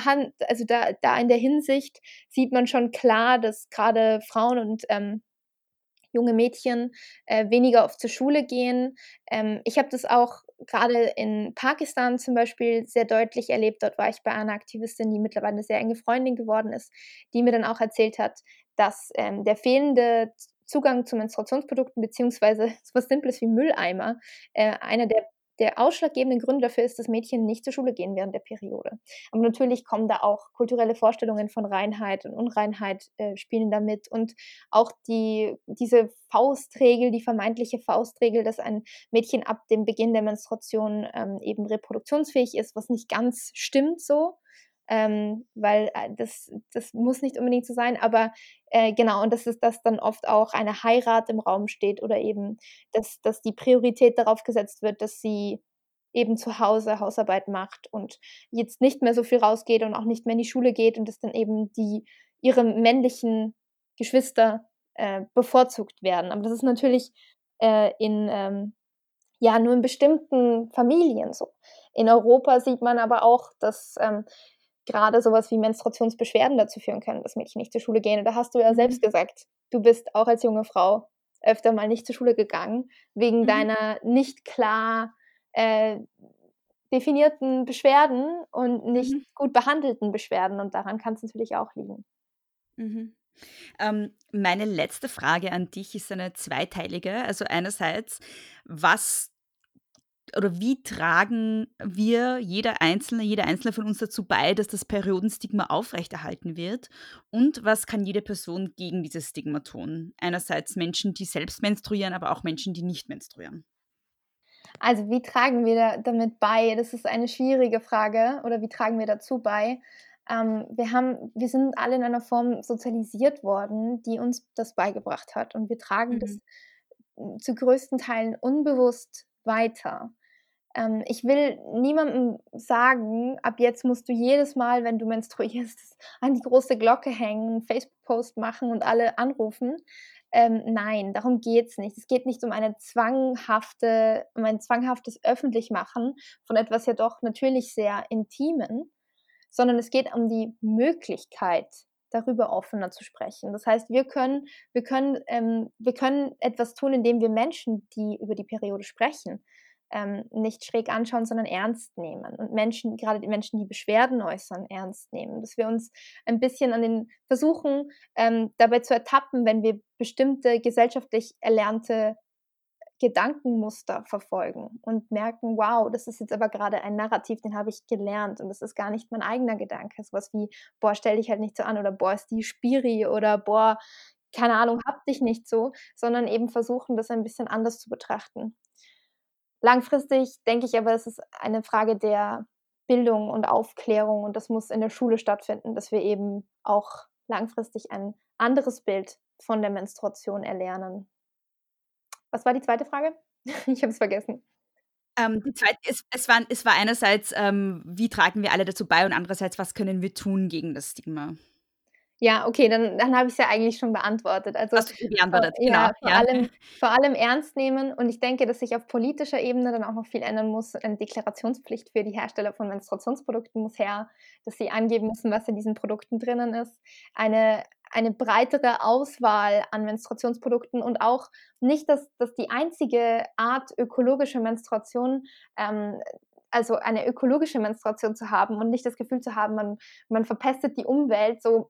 also da, da in der Hinsicht sieht man schon klar, dass gerade Frauen und ähm, junge Mädchen äh, weniger oft zur Schule gehen. Ähm, ich habe das auch gerade in Pakistan zum Beispiel sehr deutlich erlebt. Dort war ich bei einer Aktivistin, die mittlerweile eine sehr enge Freundin geworden ist, die mir dann auch erzählt hat, dass ähm, der fehlende Zugang zu Menstruationsprodukten beziehungsweise was Simples wie Mülleimer äh, einer der der ausschlaggebende Grund dafür ist, dass Mädchen nicht zur Schule gehen während der Periode. Aber natürlich kommen da auch kulturelle Vorstellungen von Reinheit und Unreinheit äh, spielen damit und auch die, diese Faustregel, die vermeintliche Faustregel, dass ein Mädchen ab dem Beginn der Menstruation ähm, eben reproduktionsfähig ist, was nicht ganz stimmt so ähm, weil äh, das, das muss nicht unbedingt so sein, aber äh, genau, und das ist, dass dann oft auch eine Heirat im Raum steht oder eben, dass, dass die Priorität darauf gesetzt wird, dass sie eben zu Hause Hausarbeit macht und jetzt nicht mehr so viel rausgeht und auch nicht mehr in die Schule geht und dass dann eben die ihre männlichen Geschwister äh, bevorzugt werden. Aber das ist natürlich äh, in ähm, ja nur in bestimmten Familien so. In Europa sieht man aber auch, dass ähm, gerade sowas wie Menstruationsbeschwerden dazu führen können, dass Mädchen nicht zur Schule gehen. Und da hast du ja selbst mhm. gesagt, du bist auch als junge Frau öfter mal nicht zur Schule gegangen, wegen mhm. deiner nicht klar äh, definierten Beschwerden und nicht mhm. gut behandelten Beschwerden. Und daran kann es natürlich auch liegen. Mhm. Ähm, meine letzte Frage an dich ist eine zweiteilige. Also einerseits, was oder wie tragen wir, jeder Einzelne, jeder Einzelne von uns dazu bei, dass das Periodenstigma aufrechterhalten wird? Und was kann jede Person gegen dieses Stigma tun? Einerseits Menschen, die selbst menstruieren, aber auch Menschen, die nicht menstruieren. Also wie tragen wir damit bei? Das ist eine schwierige Frage. Oder wie tragen wir dazu bei? Ähm, wir, haben, wir sind alle in einer Form sozialisiert worden, die uns das beigebracht hat. Und wir tragen mhm. das zu größten Teilen unbewusst weiter. Ähm, ich will niemandem sagen, ab jetzt musst du jedes Mal, wenn du menstruierst, an die große Glocke hängen, Facebook-Post machen und alle anrufen. Ähm, nein, darum geht es nicht. Es geht nicht um eine zwanghafte, um ein zwanghaftes Öffentlichmachen von etwas ja doch natürlich sehr Intimen, sondern es geht um die Möglichkeit, darüber offener zu sprechen. Das heißt, wir können, wir können, ähm, wir können etwas tun, indem wir Menschen, die über die Periode sprechen, ähm, nicht schräg anschauen, sondern ernst nehmen und Menschen, gerade die Menschen, die Beschwerden äußern, ernst nehmen. Dass wir uns ein bisschen an den versuchen, ähm, dabei zu ertappen, wenn wir bestimmte gesellschaftlich erlernte Gedankenmuster verfolgen und merken, wow, das ist jetzt aber gerade ein Narrativ, den habe ich gelernt und das ist gar nicht mein eigener Gedanke. Sowas wie, boah, stell dich halt nicht so an oder boah, ist die Spiri oder boah, keine Ahnung, hab dich nicht so, sondern eben versuchen, das ein bisschen anders zu betrachten. Langfristig denke ich aber, es ist eine Frage der Bildung und Aufklärung und das muss in der Schule stattfinden, dass wir eben auch langfristig ein anderes Bild von der Menstruation erlernen. Was war die zweite Frage? Ich habe es vergessen. Ähm, die zweite, es, es, war, es war einerseits, ähm, wie tragen wir alle dazu bei und andererseits, was können wir tun gegen das Stigma? Ja, okay, dann, dann habe ich es ja eigentlich schon beantwortet. Also, Hast du beantwortet, vor, genau. Ja, vor, Ja. Allem, vor allem ernst nehmen. Und ich denke, dass sich auf politischer Ebene dann auch noch viel ändern muss. Eine Deklarationspflicht für die Hersteller von Menstruationsprodukten muss her, dass sie angeben müssen, was in diesen Produkten drinnen ist. Eine, eine breitere Auswahl an Menstruationsprodukten und auch nicht, dass, dass die einzige Art ökologische Menstruation ähm, also eine ökologische Menstruation zu haben und nicht das Gefühl zu haben, man, man verpestet die Umwelt, so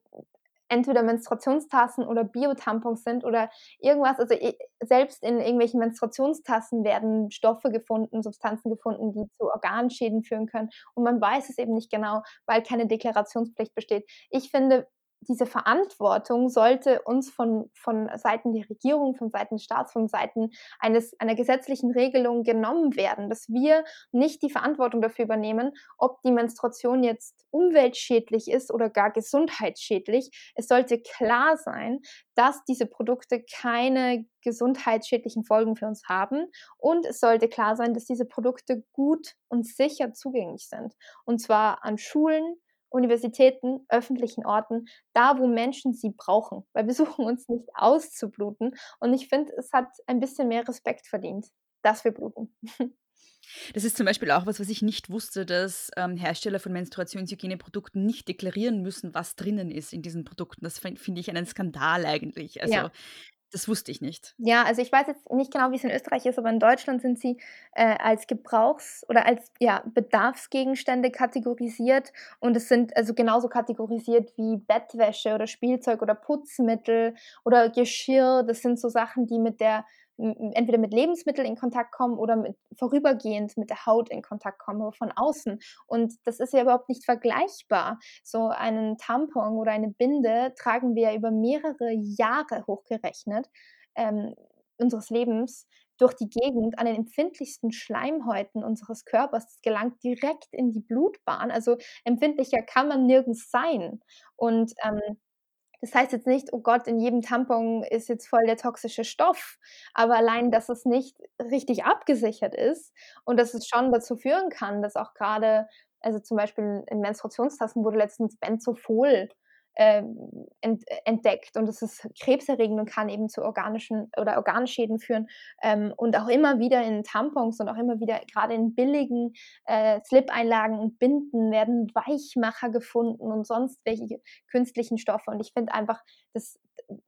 entweder Menstruationstassen oder Biotampons sind oder irgendwas. Also selbst in irgendwelchen Menstruationstassen werden Stoffe gefunden, Substanzen gefunden, die zu Organschäden führen können. Und man weiß es eben nicht genau, weil keine Deklarationspflicht besteht. Ich finde, diese Verantwortung sollte uns von, von Seiten der Regierung, von Seiten des Staats, von Seiten eines, einer gesetzlichen Regelung genommen werden, dass wir nicht die Verantwortung dafür übernehmen, ob die Menstruation jetzt umweltschädlich ist oder gar gesundheitsschädlich. Es sollte klar sein, dass diese Produkte keine gesundheitsschädlichen Folgen für uns haben und es sollte klar sein, dass diese Produkte gut und sicher zugänglich sind. Und zwar an Schulen, Universitäten, öffentlichen Orten, da wo Menschen sie brauchen, weil wir suchen uns nicht auszubluten und ich finde, es hat ein bisschen mehr Respekt verdient, dass wir bluten. Das ist zum Beispiel auch was, was ich nicht wusste, dass ähm, Hersteller von Menstruationshygieneprodukten nicht deklarieren müssen, was drinnen ist in diesen Produkten. Das fin- finde ich einen Skandal eigentlich. Also, Ja. Das wusste ich nicht. Ja, also ich weiß jetzt nicht genau, wie es in Österreich ist, aber in Deutschland sind sie äh, als Gebrauchs- oder als ja, Bedarfsgegenstände kategorisiert und es sind also genauso kategorisiert wie Bettwäsche oder Spielzeug oder Putzmittel oder Geschirr. Das sind so Sachen, die mit der entweder mit Lebensmitteln in Kontakt kommen oder mit, vorübergehend mit der Haut in Kontakt kommen, von außen. Und das ist ja überhaupt nicht vergleichbar. So einen Tampon oder eine Binde tragen wir über mehrere Jahre hochgerechnet ähm, unseres Lebens durch die Gegend an den empfindlichsten Schleimhäuten unseres Körpers. Das gelangt direkt in die Blutbahn. Also empfindlicher kann man nirgends sein. Und ähm, das heißt jetzt nicht, oh Gott, in jedem Tampon ist jetzt voll der toxische Stoff, aber allein, dass es nicht richtig abgesichert ist und dass es schon dazu führen kann, dass auch gerade, also zum Beispiel in Menstruationstassen wurde letztens Benzofol entdeckt und es ist krebserregend und kann eben zu organischen oder Organschäden führen ähm, und auch immer wieder in Tampons und auch immer wieder gerade in billigen äh, Slip-Einlagen und Binden werden Weichmacher gefunden und sonst welche künstlichen Stoffe und ich finde einfach, dass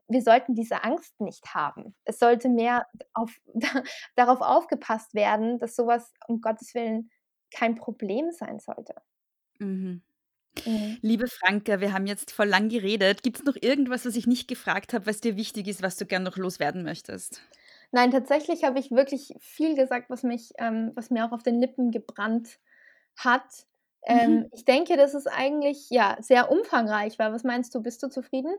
wir sollten diese Angst nicht haben. Es sollte mehr auf, darauf aufgepasst werden, dass sowas um Gottes Willen kein Problem sein sollte. Mhm. Mhm. Liebe Franka, wir haben jetzt voll lang geredet. Gibt es noch irgendwas, was ich nicht gefragt habe, was dir wichtig ist, was du gern noch loswerden möchtest? Nein, tatsächlich habe ich wirklich viel gesagt, was mich, ähm, was mir auch auf den Lippen gebrannt hat. Ähm, Mhm. Ich denke, dass es eigentlich ja sehr umfangreich war. Was meinst du? Bist du zufrieden?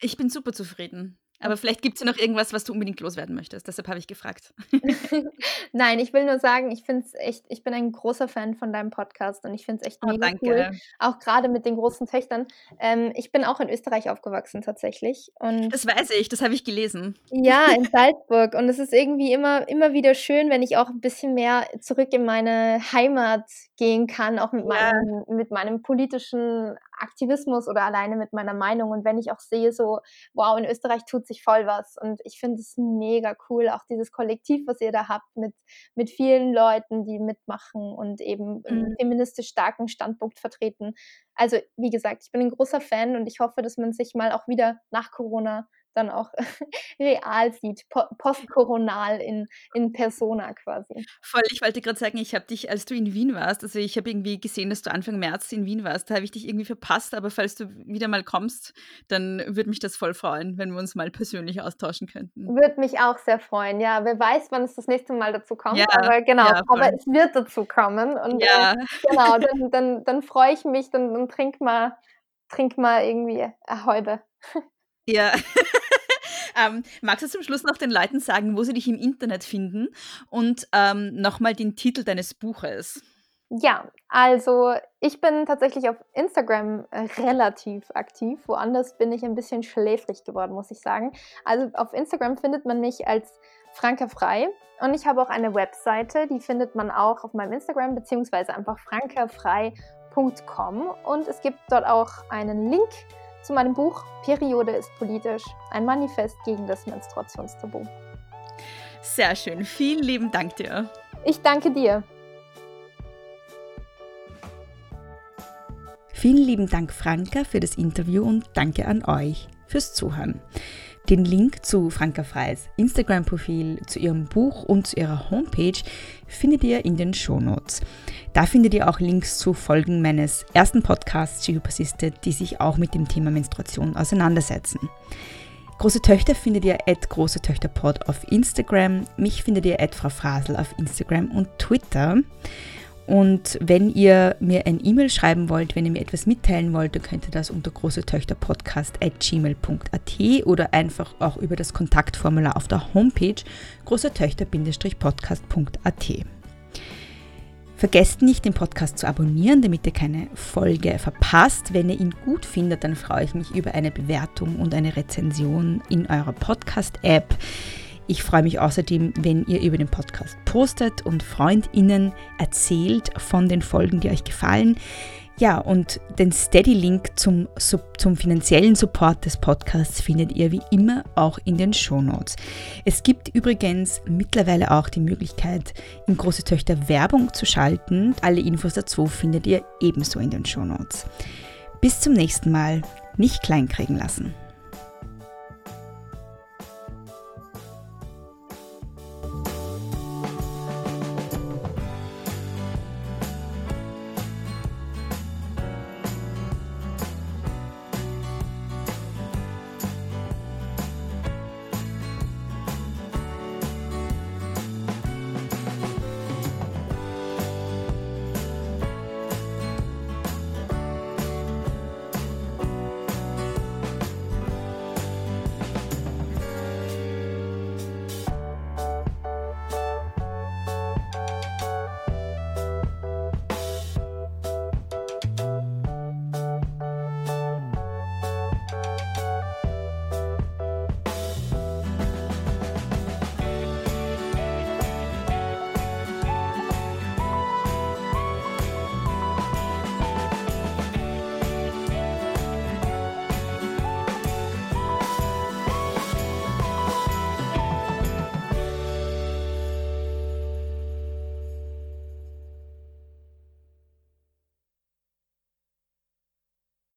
Ich bin super zufrieden. Aber vielleicht gibt es ja noch irgendwas, was du unbedingt loswerden möchtest. Deshalb habe ich gefragt. Nein, ich will nur sagen, ich finde echt, ich bin ein großer Fan von deinem Podcast und ich finde es echt Oh, mega cool. danke. Auch gerade mit den großen Töchtern. Ähm, ich bin auch in Österreich aufgewachsen tatsächlich. Und Das weiß ich, das habe ich gelesen. Ja, in Salzburg. Und es ist irgendwie immer, immer wieder schön, wenn ich auch ein bisschen mehr zurück in meine Heimat gehen kann, auch mit, Ja. meinem, mit meinem politischen Aktivismus oder alleine mit meiner Meinung. Und wenn ich auch sehe, so, wow, in Österreich tut sich voll was. Und ich finde es mega cool, auch dieses Kollektiv, was ihr da habt, mit, mit vielen Leuten, die mitmachen und eben einen Mhm. feministisch starken Standpunkt vertreten. Also, wie gesagt, ich bin ein großer Fan und ich hoffe, dass man sich mal auch wieder nach Corona dann auch real sieht, po postkoronal in, in Persona quasi. Voll, ich wollte gerade sagen, ich habe dich, als du in Wien warst, also ich habe irgendwie gesehen, dass du Anfang März in Wien warst, da habe ich dich irgendwie verpasst, aber falls du wieder mal kommst, dann würde mich das voll freuen, wenn wir uns mal persönlich austauschen könnten. Würde mich auch sehr freuen. Ja, wer weiß, wann es das nächste Mal dazu kommt. Ja, aber genau, ja, aber es wird dazu kommen. Und Ja, äh, genau, dann, dann, dann freue ich mich, dann, dann trink mal, trink mal irgendwie eine Häube. ja. ähm, magst du zum Schluss noch den Leuten sagen, wo sie dich im Internet finden und ähm, nochmal den Titel deines Buches? Ja, also ich bin tatsächlich auf Instagram äh, relativ aktiv. Woanders bin ich ein bisschen schläfrig geworden, muss ich sagen. Also auf Instagram findet man mich als Franka Frei und ich habe auch eine Webseite, die findet man auch auf meinem Instagram beziehungsweise einfach frankafrei.com und es gibt dort auch einen Link zu meinem Buch Periode ist politisch, ein Manifest gegen das Menstruationstabu. Sehr schön. Vielen lieben Dank dir. Ich danke dir. Vielen lieben Dank, Franka, für das Interview und danke an euch fürs Zuhören. Den Link zu Franka Freys Instagram-Profil, zu ihrem Buch und zu ihrer Homepage findet ihr in den Shownotes. Da findet ihr auch Links zu Folgen meines ersten Podcasts Psychopassisted, die sich auch mit dem Thema Menstruation auseinandersetzen. Große Töchter findet ihr at große Töchter auf Instagram. Mich findet ihr at Frau Frasel auf Instagram und Twitter. Und wenn ihr mir ein E-Mail schreiben wollt, wenn ihr mir etwas mitteilen wollt, dann könnt ihr das unter großetöchterpodcast.gmail.at oder einfach auch über das Kontaktformular auf der Homepage großetöchter-podcast.at. Vergesst nicht, den Podcast zu abonnieren, damit ihr keine Folge verpasst. Wenn ihr ihn gut findet, dann freue ich mich über eine Bewertung und eine Rezension in eurer Podcast-App. Ich freue mich außerdem, wenn ihr über den Podcast postet und FreundInnen erzählt von den Folgen, die euch gefallen. Ja, und den Steady-Link zum, zum finanziellen Support des Podcasts findet ihr wie immer auch in den Shownotes. Es gibt übrigens mittlerweile auch die Möglichkeit, in Große Töchter Werbung zu schalten. Alle Infos dazu findet ihr ebenso in den Shownotes. Bis zum nächsten Mal. Nicht kleinkriegen lassen.